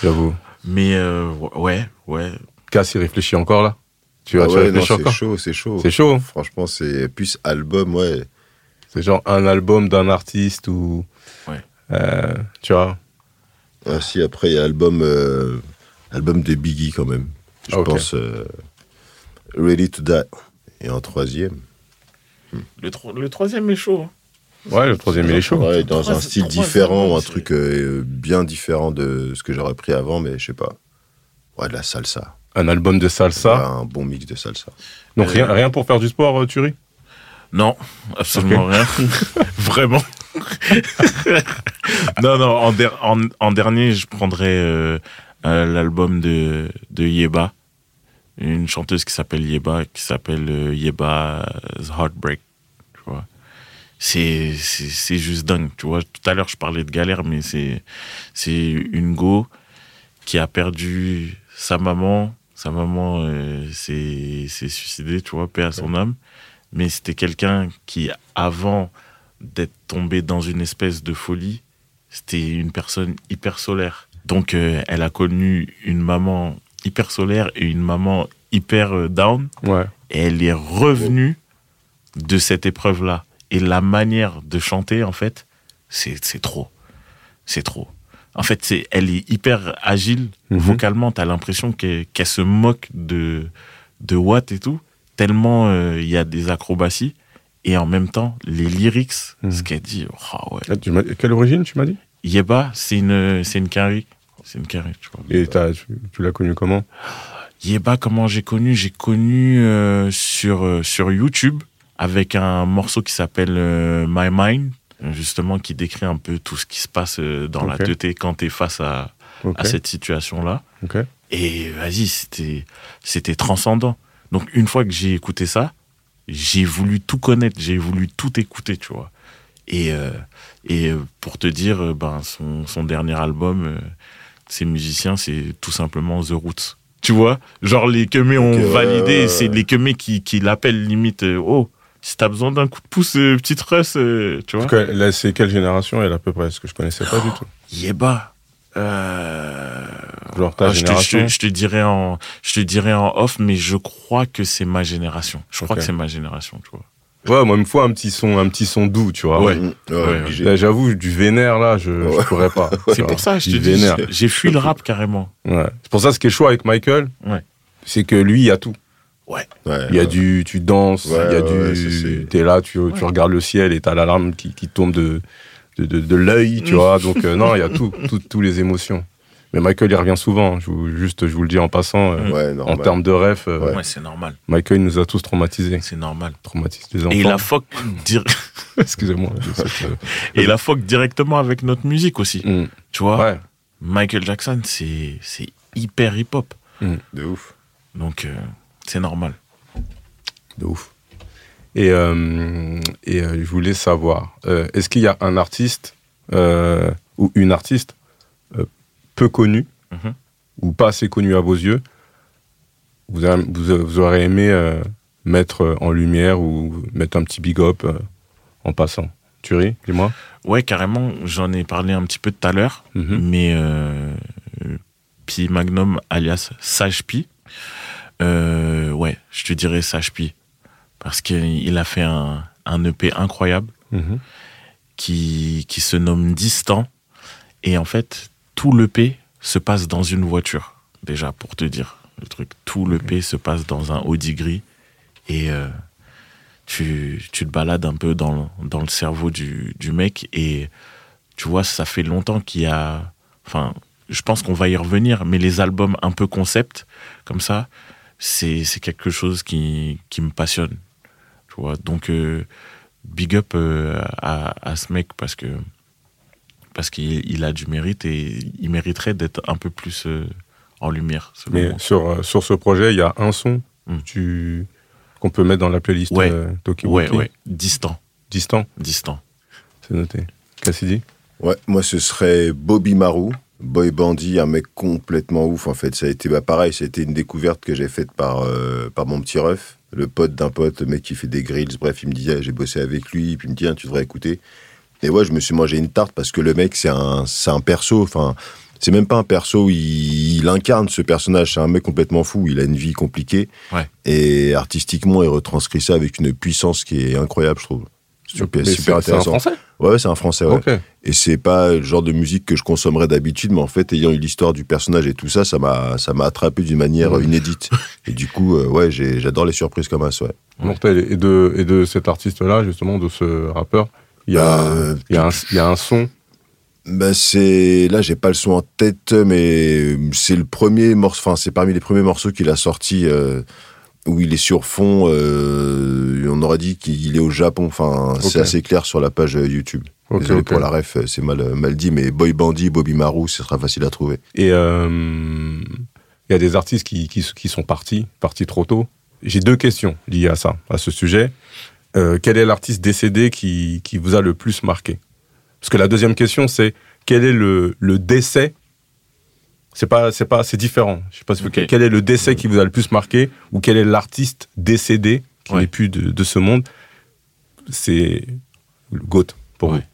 J'avoue. Mais euh, ouais, ouais. Cass, il réfléchit encore là Tu vas Ah tu ouais, réfléchis c'est encore chaud, c'est chaud. C'est chaud. hein. Franchement, c'est plus album, ouais. C'est genre un album d'un artiste ou. Ouais. Euh, tu vois Ah, si, après, il y a album, euh, album de Biggie quand même. Je Ah, pense euh, Ready to Die. Et en troisième. Le, tro- le troisième est chaud. hein. Ouais, le troisième, il est chaud. Ouais, dans Trois- un style différent ou un truc euh, bien différent de ce que j'aurais pris avant, mais je sais pas. Ouais, de la salsa. Un album de salsa. un bon mix de salsa. Donc Euh, rien, rien pour faire du sport, euh, Turi Non, absolument rien. Vraiment. non, non, en, der- en, en dernier, je prendrais euh, euh, l'album de, de Yeba, une chanteuse qui s'appelle Yeba, qui s'appelle euh, Yeba's Heartbreak. Tu vois. C'est, c'est, c'est juste dingue. Tu vois, tout à l'heure, je parlais de galère, mais c'est, c'est une go qui a perdu sa maman. Sa maman euh, s'est, suicidée, tu vois, paix à son âme mais c'était quelqu'un qui, avant d'être tombé dans une espèce de folie, c'était une personne hyper solaire. Donc, euh, elle a connu une maman hyper solaire et une maman hyper euh, down, Ouais. et elle est revenue de cette épreuve-là. Et la manière de chanter, en fait, c'est trop. C'est trop. En fait, c'est elle est hyper agile Mhm. vocalement. T'as l'impression qu'elle se moque de, de Watt et tout, tellement euh, il y a des acrobaties. Et en même temps, les lyrics, Mhm. ce qu'elle dit, oh ouais. Ah, tu Quelle origine, tu m'as dit? Yeba, c'est une, c'est une carré. C'est une carré, tu vois. Et t'as- tu, tu l'as connu comment? Yeba, comment j'ai connu? J'ai connu euh, sur, euh, sur YouTube avec un morceau qui s'appelle My Mind, justement, qui décrit un peu tout ce qui se passe euh, dans la tête quand tu es face à, cette situation-là. Et vas-y, c'était, c'était transcendant. Donc, une fois que j'ai écouté ça, j'ai voulu tout connaître, j'ai voulu tout écouter, tu vois. Et, euh, et euh, pour te dire, ben, son, son dernier album, euh, ces musiciens, c'est tout simplement The Roots. Tu vois? Genre, les Kemé ont Ok, ouais, validé, ouais, c'est les Kemé qui, qui l'appellent limite, oh, si t'as besoin d'un coup de pouce, euh, petite Russ, euh, tu vois là, c'est quelle génération elle à peu près Parce que je connaissais pas du tout. Yeba. Euh... Genre ta ah, je, te, je, génération. te, je te dirais en, je te dirais en off, mais je crois que c'est ma génération. Je crois que c'est ma génération, tu vois. Ouais, moi, il me faut un petit son, un petit son doux, tu vois. Ouais. J'avoue, du vénère, là, je, je pourrais pas. C'est pour ça, je te dis, j'ai- fui le rap carrément. Ouais. C'est pour ça, ce qui est chaud avec Michael, Ouais. c'est que lui, il a tout. Ouais. Ouais, Il y a ouais. du, tu danses, il Ouais, y a du, t'es là, tu, regardes le ciel et t'as l'alarme qui, qui tombe de, de, de, de l'œil, tu Mm. vois. Donc, euh, non, il y a tout, tout, tous les émotions. Mais Michael, il revient souvent. Je vous, juste, je vous le dis en passant, euh, Ouais, en normal. termes de ref, euh, Ouais. C'est normal. Michael nous a tous traumatisés. C'est normal. Traumatise les enfants. Et la fuck, dir- Excusez-moi. et la fuck directement avec notre musique aussi. mm. Tu vois, Ouais. Michael Jackson, c'est c'est hyper hip-hop. De ouf. Donc, euh, c'est normal. De ouf. Et, euh, et euh, je voulais savoir, euh, est-ce qu'il y a un artiste ou une artiste peu connue Mhm. ou pas assez connue à vos yeux, vous, a- vous, vous aurez aimé mettre en lumière ou mettre un petit big up en passant? Tu ris, dis-moi Ouais, carrément, j'en ai parlé un petit peu tout à l'heure, Mhm. mais Pi Magnum alias Sage Pi, euh, ouais, je te dirais Sage Pi, parce qu'il a fait un, un EP incroyable Mhm. qui, qui se nomme Distant, et en fait, tout l'EP se passe dans une voiture, déjà, pour te dire le truc. Tout l'EP se passe dans un Audi gris, et euh, tu, tu te balades un peu dans, le- dans le cerveau du, du mec, et tu vois, ça fait longtemps qu'il y a. Enfin, je pense qu'on va y revenir, mais les albums un peu concept, comme ça, c'est c'est quelque chose qui, qui me passionne. Tu vois, donc, euh, big up euh, à, à ce mec parce que parce qu'il il a du mérite et il mériterait d'être un peu plus euh, en lumière. selon Mais sur, euh, sur ce projet, il y a un son Mm. tu- qu'on peut mettre dans la playlist Ouais. euh, Toki Ouais, ouais, distant, Distant, distant. c'est noté. Cassidy? Ouais, moi ce serait Bobby Marou, Boy Bandit, un mec complètement ouf en fait. Ça a été bah, pareil, c'était une découverte que j'ai faite par, euh, par mon petit ref, le pote d'un pote, le mec qui fait des grills. Bref, il me dit, ah, j'ai bossé avec lui, puis il me dit, ah, tu devrais écouter. Et ouais, je me suis mangé une tarte parce que le mec, c'est un, c'est un perso, enfin, c'est même pas un perso, il, il incarne ce personnage. C'est un mec complètement fou, il a une vie compliquée. Ouais. Et artistiquement, il retranscrit ça avec une puissance qui est incroyable, je trouve. Super, super c'est- C'est un intéressant. français Ouais, c'est un français, ouais. Et c'est pas le genre de musique que je consommerais d'habitude, mais en fait, ayant eu l'histoire du personnage et tout ça, ça m'a, ça m'a attrapé d'une manière inédite. Et du coup, euh, ouais, j'adore les surprises comme ça, ouais. Mortel. Et de, et de cet artiste-là, justement, de ce rappeur, il y a, il y y a un son. Bah, c'est, là, j'ai pas le son en tête, mais c'est le premier morceau, enfin, c'est parmi les premiers morceaux qu'il a sorti, euh, où il est sur fond, euh, on aurait dit qu'il est au Japon, enfin, c'est assez clair sur la page euh, YouTube. Désolé pour la ref, euh, c'est mal, mal dit, mais Boy Bandit, Bobby Marou, ce sera facile à trouver. Et euh, il y a des artistes qui, qui, qui sont partis, partis trop tôt. J'ai deux questions liées à ça, à ce sujet. Euh, quel est l'artiste décédé qui, qui vous a le plus marqué? Parce que la deuxième question, c'est quel est le, le décès C'est pas, c'est pas, c'est différent. Je sais pas si vous- quel est le décès qui vous a le plus marqué ou quel est l'artiste décédé qui Ouais. n'est plus de, de ce monde C'est le GOAT pour Ouais. vous.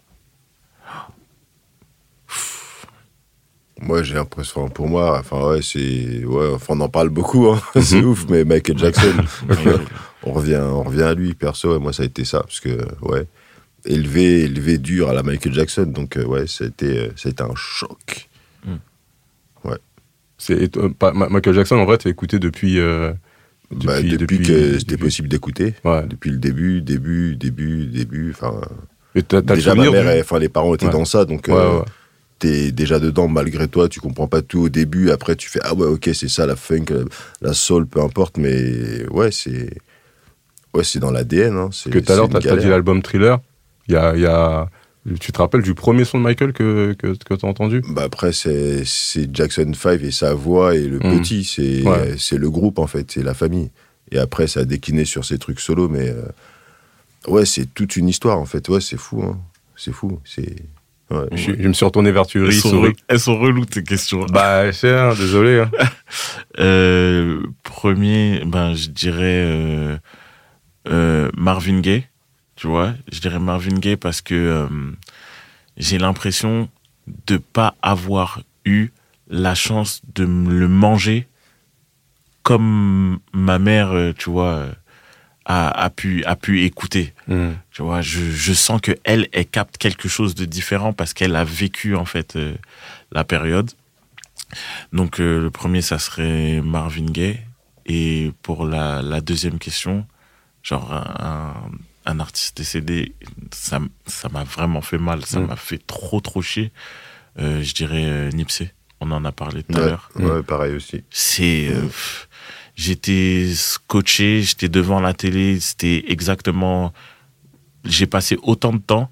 Moi, j'ai l'impression, pour moi, enfin, ouais, c'est, ouais, enfin, on en parle beaucoup, hein, c'est ouf, mais Michael Jackson, on revient, on revient à lui, perso, et moi, ça a été ça, parce que, ouais, élevé, élevé dur à la Michael Jackson, donc, euh, ouais, ça a été, euh, ça a été un choc. C'est euh, pas- Ma- Michael Jackson, en vrai, tu écouté depuis, euh, depuis, Bah, depuis, depuis- que c'était possible d'écouter, Ouais. depuis le début, début, début, début, enfin, déjà, ma mère, enfin, les parents étaient Ouais. dans ça, donc, Ouais, euh, ouais. t'es déjà dedans malgré toi, tu comprends pas tout au début, après tu fais ah ouais ok c'est ça la funk, la, soul, peu importe, mais ouais c'est ouais c'est dans l'ADN. Hein, c'est- que tout à l'heure, c'est t'as, dit l'album Thriller. Il y a, il y a- tu te rappelles du premier son de Michael que, que, que t'as entendu? Bah après c'est c'est Jackson 5 et sa voix et le Mhm. petit, c'est Ouais. c'est le groupe en fait, c'est la famille. Et après ça a décliné sur ses trucs solo, mais euh, ouais c'est toute une histoire en fait. Ouais c'est fou, hein. c'est fou, c'est Ouais. Je, me suis retourné vers Elles Thury, sont, re- elles sont reloues tes questions. Bah, c'est, hein, désolé. hein. Euh, premier, ben, je dirais euh, euh, Marvin Gaye. Tu vois, je dirais Marvin Gaye parce que euh, j'ai l'impression de pas avoir eu la chance de me le manger comme ma mère, euh, tu vois, euh, a, a pu a pu écouter. Hmm. Tu vois, je, je sens que elle, elle capte quelque chose de différent parce qu'elle a vécu en fait euh, la période. Donc euh, le premier, ça serait Marvin Gaye. Et pour la, la deuxième question, genre un, un artiste décédé, ça m'a vraiment fait mal, ça Mm. m'a fait trop trop chier. Euh, je dirais euh, Nipsey. On en a parlé tout à l'heure. ouais, pareil aussi. C'est. euh, pff, j'étais scotché, j'étais devant la télé, c'était exactement. J'ai passé autant de temps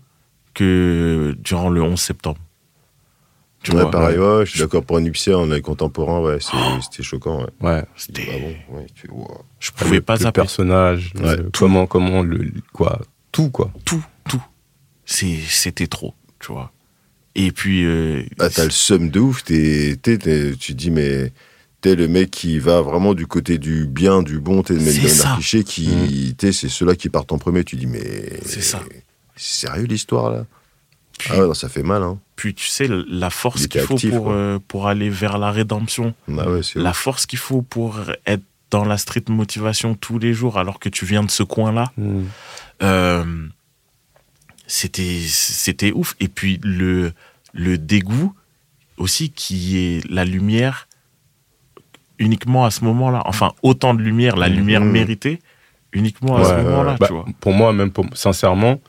que durant le 11 septembre. Tu ouais, vois, pareil, ouais, je suis d'accord pour Nipsey, on est contemporain, ouais, Oh. c'était choquant, ouais. Ouais. C'était. Bon, tu. Je pouvais pas le personnage, le- comment, comment, le, quoi, tout, quoi. Tout, tout. C'était trop, tu vois. Et puis. euh, Ah, t'as le seum de ouf, t'es, t'es- t'es- tu te dis, mais t'es le mec qui va vraiment du côté du bien, du bon, t'es le mec ça. cliché qui, t'es, c'est ceux-là qui partent en premier, tu dis, mais. C'est ça. C'est sérieux l'histoire, là? Puis, Ah ouais, non, ça fait mal, hein. puis tu sais, la force qu'il faut actif, pour, euh, pour aller vers la rédemption. Ah ouais, c'est la force qu'il faut pour être dans la street motivation tous les jours alors que tu viens de ce coin-là. Hmm. Euh, c'était c'était ouf et puis le le dégoût aussi qui est la lumière uniquement à ce moment-là enfin autant de lumière la Mhm. lumière méritée uniquement à ce moment-là Bah, Pour moi, même pour, sincèrement,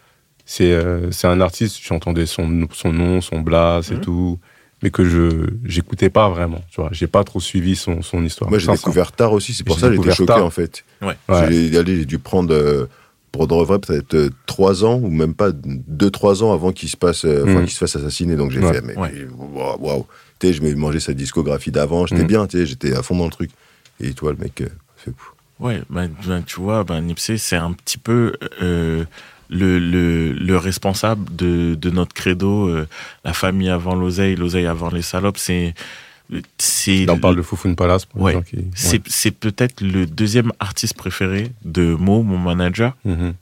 c'est euh, c'est un artiste, j'entendais son, son nom, son blast et Mhm. tout, mais que je j'écoutais pas vraiment, tu vois. J'ai pas trop suivi son, son histoire. Moi, j'ai découvert tard aussi, c'est pour ça que j'étais choqué, tard. en fait. ouais. J'ai dû prendre, euh, pour de vrai, peut-être 3 ans, ou même pas 2-3 ans avant qu'il se passe, euh, Mm. qu'il se fasse assassiner. Donc j'ai Ouais. fait, mais waouh, waouh. Tu sais, je m'ai mangé sa discographie d'avant, j'étais Mm. bien, tu sais, j'étais à fond dans le truc. Et toi, le mec, euh, fait fou. Ouais, ben, ben, tu vois, ben, Nipsey, c'est un petit peu euh, le, le, le responsable de, de notre credo, euh, la famille avant l'oseille, l'oseille avant les salopes. C'est, c'est, on parle de Foufoune Palace pour Ouais. les gens qui. ouais. c'est, peut-être le deuxième artiste préféré de Mo, mon manager. Mhm.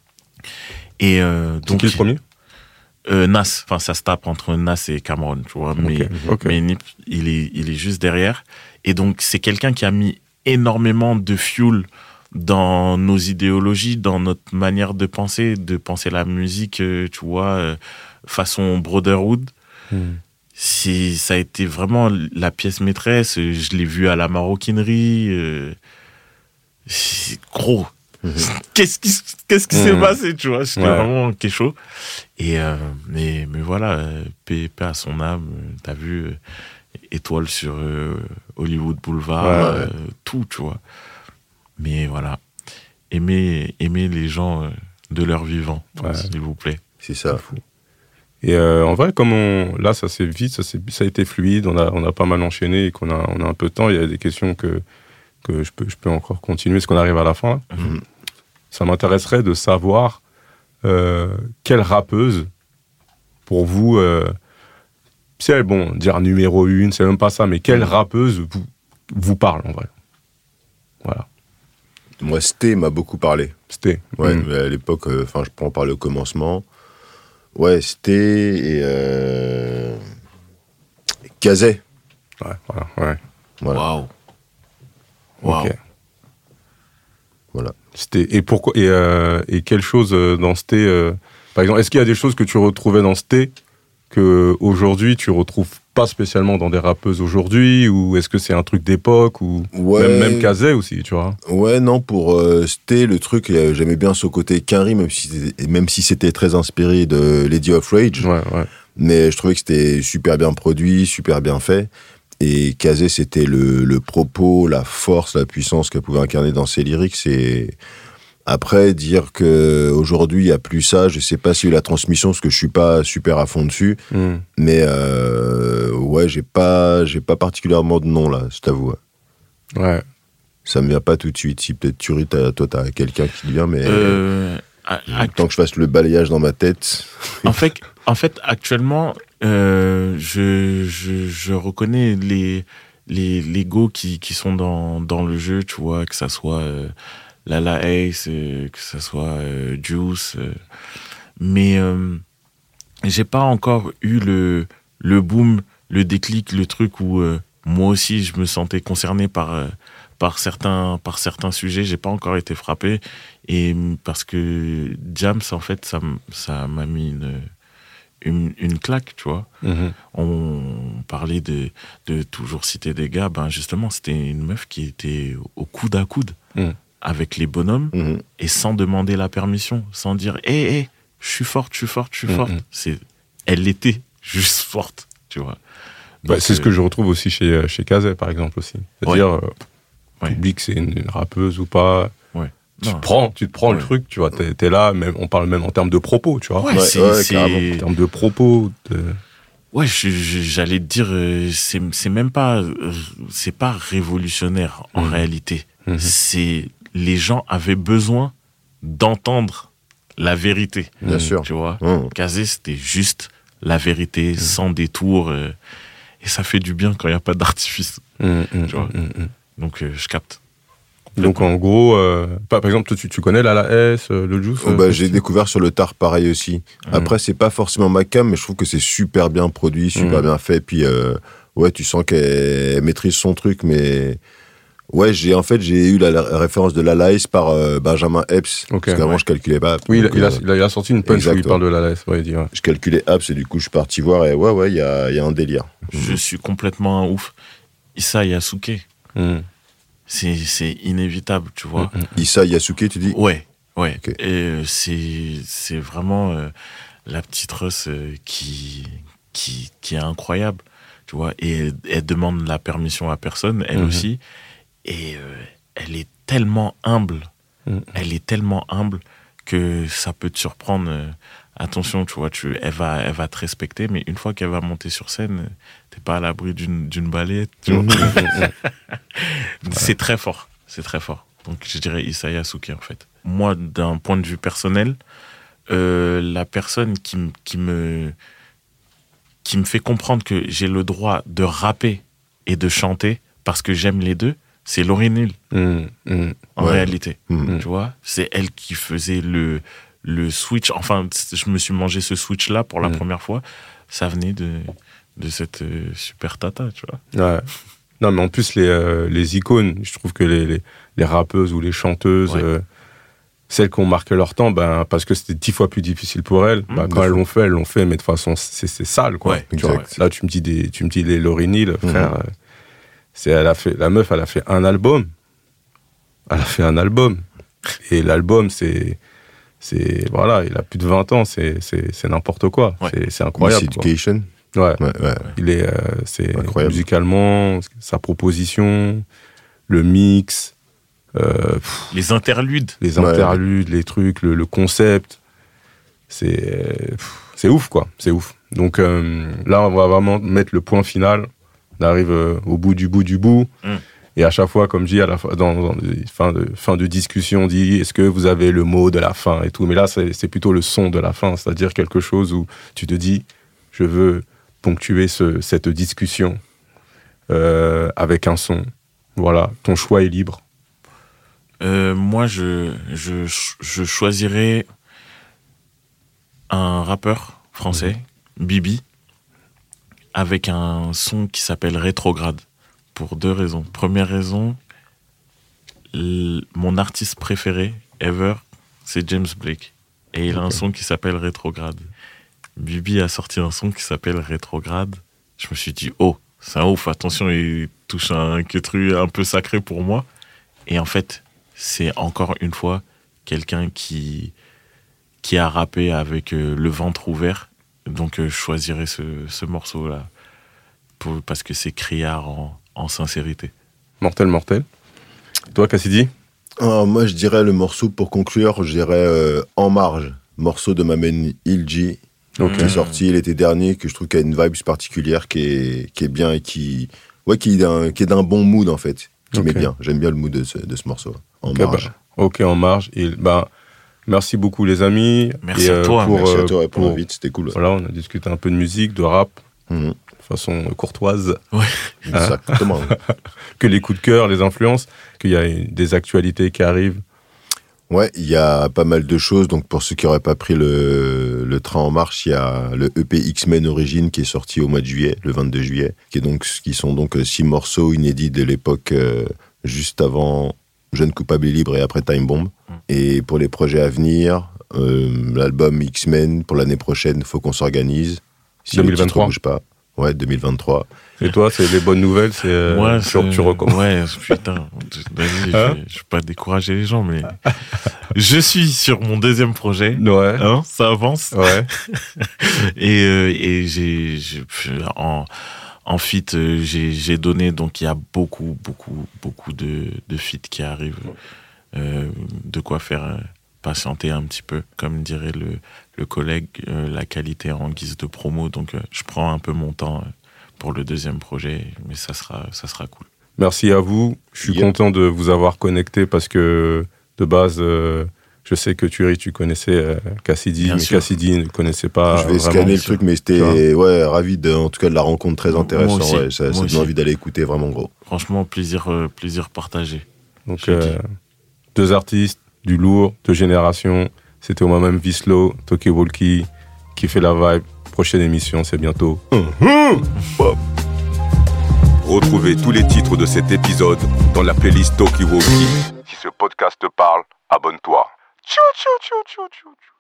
Et euh, donc, qui le premier? Euh, Nas, enfin, ça se tape entre Nas et Cameron, tu vois. Mais, mais Nip, il est, il est juste derrière. Et donc, c'est quelqu'un qui a mis énormément de fuel dans nos idéologies, dans notre manière de penser, de penser la musique, euh, tu vois, euh, façon Brotherhood. C'est, ça a été vraiment la pièce maîtresse. Je l'ai vu à la maroquinerie. euh, c'est gros. Qu'est-ce qui, s- qu'est-ce qui s'est Mhm. passé, tu vois? C'était Ouais. vraiment quelque chose. Et euh, mais, mais voilà, paix, à son âme. T'as vu euh, étoile sur Hollywood Boulevard, Ouais, tout, tu vois. Mais voilà, aimez, aimez les gens euh, de leur vivant, Ouais. s'il vous plaît. C'est ça. Et euh, en vrai, comme on, là, ça s'est vite, ça, ça a été fluide, on a, on a pas mal enchaîné et qu'on a, on a un peu de temps. Il y a des questions que, que je, peux, je peux encore continuer, parce qu'on arrive à la fin. là. Mhm. Ça m'intéresserait de savoir euh, quelle rappeuse, pour vous, euh, c'est bon, dire numéro une, c'est même pas ça, mais quelle rappeuse vous, vous parle en vrai Voilà, Moi, Sté m'a beaucoup parlé. c'était. Ouais, Mm. mais à l'époque, euh, enfin, je prends par le commencement. Ouais, Sté et. Euh... Ouais, voilà, ouais. Voilà. Waouh! Waouh! Ok. Voilà. C'était et pourquoi et, euh, et quelle chose euh, dans Sté euh, par exemple est-ce qu'il y a des choses que tu retrouvais dans Sté que aujourd'hui tu retrouves pas spécialement dans des rappeuses aujourd'hui ou est-ce que c'est un truc d'époque ou Ouais. même même Kazé aussi tu vois? Ouais, non, pour euh, Sté, le truc, euh, j'aimais bien ce côté Quinry, même si, c'était- même si c'était très inspiré de Lady of Rage. ouais ouais Mais je trouvais que c'était super bien produit, super bien fait. Et Kazé, c'était le, le propos, la force, la puissance qu'elle pouvait incarner dans ses lyrics. Et après, dire que aujourd'hui il n'y a plus ça, je sais pas s'il y a eu la transmission, parce que je suis pas super à fond dessus. Hmm. Mais euh, ouais, j'ai pas, j'ai pas particulièrement de nom là, je t'avoue. ouais. Ça me vient pas tout de suite. Si peut-être tu t'as- toi t'as quelqu'un qui vient, mais Euh, tant que je fasse le balayage dans ma tête. en fait, en fait, actuellement, Euh, je, je, je reconnais les, les, les go qui, qui sont dans, dans le jeu, tu vois, que ça soit euh, Lala Ace, euh, que ça soit euh, Juice. euh. mais j'ai pas encore eu le, le boom, le déclic, le truc où euh, moi aussi je me sentais concerné par, euh, par, certains, par certains sujets. J'ai pas encore été frappé. Et mm, parce que Jams, en fait, ça ça m'a mis une, une, une claque, tu vois Mhm. on parlait de, de toujours citer des gars, ben justement, c'était une meuf qui était au coude à coude Mm. Avec les bonhommes Mhm. et sans demander la permission, sans dire hé, hé, je suis forte, je suis forte, je suis Mm, forte. C'est, elle était juste forte, tu vois. Bah, c'est ce euh, que je retrouve aussi chez, euh, chez Kazé, par exemple, aussi. C'est-à-dire, euh, Ouais. public, c'est une, une rappeuse ou pas. Tu non. te prends, tu te prends le truc, tu vois, t'es es là, même, on parle même en termes de propos, tu vois. En termes de propos, de... Ouais, j'allais te dire, euh, c'est c'est même pas, euh, c'est pas révolutionnaire en Mhm. réalité. Mhm. C'est les gens avaient besoin d'entendre la vérité, Bien sûr. tu vois. Mhm. Kazé, c'était juste la vérité, sans détour, euh, et ça fait du bien quand il n'y a pas d'artifice. Tu vois. hum. Donc euh, je capte. Donc en gros, euh, par exemple, toi, tu, tu connais la, la S, le Juice Oh, bah, j'ai découvert sur le tard pareil aussi. Après, c'est pas forcément ma cam, mais je trouve que c'est super bien produit, super bien fait. Puis, euh, ouais, tu sens qu'elle maîtrise son truc, mais. Ouais, j'ai en fait j'ai eu la, la référence de la Lice par euh, Benjamin Epps Ok. parce qu'avant Ouais. je calculais pas. Oui, il a, Donc, il a- euh, il a- il a sorti une punch où il parle de la S. Ouais, il dit, ouais. je calculais Epps et du coup je suis parti voir et ouais ouais il y a, il y a un délire. Je suis complètement un ouf. Issa Yasuke, Hum, c'est c'est inévitable, tu vois. hum, hum. Issa Yasuke, tu dis? Ouais, ouais. Et euh, c'est c'est vraiment euh, la petite Russ euh, qui, qui, qui est incroyable, tu vois. Et elle, elle demande la permission à personne, elle Mhm. aussi. Et euh, elle est tellement humble, Mhm. elle est tellement humble que ça peut te surprendre. euh, attention, tu vois, tu, elle, va, elle va te respecter, mais une fois qu'elle va monter sur scène, t'es pas à l'abri d'une d'une balayette, hum, hum. C'est très fort. C'est très fort. Donc je dirais Isaya Suki en fait. Moi, d'un point de vue personnel, euh, la personne qui, qui me qui me fait comprendre que j'ai le droit de rapper et de chanter parce que j'aime les deux, c'est Laurie hum. en Ouais. réalité. Mhm. Tu vois, c'est elle qui faisait le le switch. Enfin, je me suis mangé ce switch là pour la première fois. Ça venait de de cette euh, super tata, tu vois. Ouais. Non, mais en plus, les, euh, les icônes, je trouve que les, les, les rappeuses ou les chanteuses, Ouais. euh, celles qui ont marqué leur temps, ben, parce que c'était dix fois plus difficile pour elles, Mmh, ben, quand elles l'ont fait, elles l'ont fait, mais de façon, c'est sale, quoi. Ouais, Tu vois. Là, tu me dis, des, tu me dis les Laurie frère. C'est, elle a fait, la meuf, elle a fait un album. Elle a fait un album. Et l'album, c'est. c'est Voilà, il a plus de 20 ans, c'est c'est- c'est n'importe quoi. Ouais. C'est- incroyable. quoi. Education. Ouais. Ouais, ouais. Il est, euh, c'est Incroyable. musicalement, sa proposition, le mix, euh, pff, Les interludes. les Ouais. interludes, les trucs, le, le concept. C'est, pff, c'est ouf, quoi. C'est ouf. Donc euh, là, on va vraiment mettre le point final. On arrive euh, au bout du bout du bout. Mm. Et à chaque fois, comme je dis, à la fin, dans, dans les fins de, fin de discussion, on dit est-ce que vous avez le mot de la fin et tout. Mais là, c'est plutôt le son de la fin, c'est-à-dire quelque chose où tu te dis je veux ponctuer ce- cette discussion euh, avec un son. Voilà, ton choix est libre. Euh, moi, je, je, je choisirais un rappeur français, Bibi, avec un son qui s'appelle Rétrograde, pour deux raisons. Première raison, mon artiste préféré, ever, c'est James Blake. Et il a un son qui s'appelle Rétrograde. Bibi a sorti un son qui s'appelle Rétrograde. Je me suis dit, oh, c'est un ouf, attention, il touche un quetru un peu sacré pour moi. Et en fait, c'est encore une fois quelqu'un qui, qui a rappé avec euh, le ventre ouvert. Donc, euh, je choisirais ce, ce morceau-là pour- parce que c'est criard en, en sincérité. Mortel, mortel. Toi, Cassidy Alors, moi, je dirais le morceau pour conclure, je dirais euh, En Marge, morceau de ma main Ilji, qui est sorti l'été dernier, que je trouve qu'il a une vibe particulière qui est, qui est bien et qui, ouais, qui est d'un qui est d'un bon mood en fait, qui Ok. met bien. J'aime bien le mood de ce, de ce morceau. En Ok, Marge. bah, ok, en marge. Il, bah, Merci beaucoup les amis. Merci à toi. Pour, Merci à euh, toi pour pour- l'invite, c'était cool. Voilà, on a discuté un peu de musique, de rap, Mhm. de façon courtoise, Exactement. que les coups de cœur, les influences, qu'il y a des actualités qui arrivent. Ouais, il y a pas mal de choses. Donc, pour ceux qui n'auraient pas pris le, le train en marche, il y a le EP X-Men Origin qui est sorti au mois de juillet, le 22 juillet, qui, est donc, qui sont donc euh, six morceaux inédits de l'époque euh, juste avant Jeune coupable et libre et après Time Bomb. Et pour les projets à venir, euh, l'album X-Men pour l'année prochaine, faut qu'on s'organise. Si les titres 2023. bougent pas. Ouais, 2023. Et toi, c'est des bonnes nouvelles, c'est euh, Moi, tu, tu recommences. Ouais, putain. Vas-y, je, Hein vais- je vais pas décourager les gens, mais je suis sur mon deuxième projet. Ouais. Hein, ça avance. Ouais. Et, euh, et j'ai, en, en fit, euh, j'ai, j'ai donné, donc il y a beaucoup, beaucoup, beaucoup de, de feats qui arrivent. Euh, de quoi faire euh, patienter un petit peu. Comme dirait le, le collègue, euh, la qualité en guise de promo. Donc euh, je prends un peu mon temps euh, pour le deuxième projet, mais ça sera, ça sera cool. Merci à vous. Je suis Yep. content de vous avoir connecté parce que de base, euh, je sais que Thierry, tu connaissais Cassidy, Bien mais sûr. Cassidy ne connaissait pas. je vais vraiment. scanner le truc, mais Tu c'était ouais, ravi de, en tout cas de la rencontre très Moi intéressant. aussi. Ouais, ça Moi ça donne envie d'aller écouter vraiment gros. Franchement, plaisir, euh, plaisir partagé. Donc, euh, deux artistes, du lourd, deux générations. C'était moi-même Vislo, Toki Walkie, qui fait la vibe. Prochaine émission, c'est bientôt. Retrouvez tous les titres de cet épisode dans la playlist Toki Walkie. Si ce podcast te parle, abonne-toi. Tchou, tchou, tchou, tchou, tchou, tchou.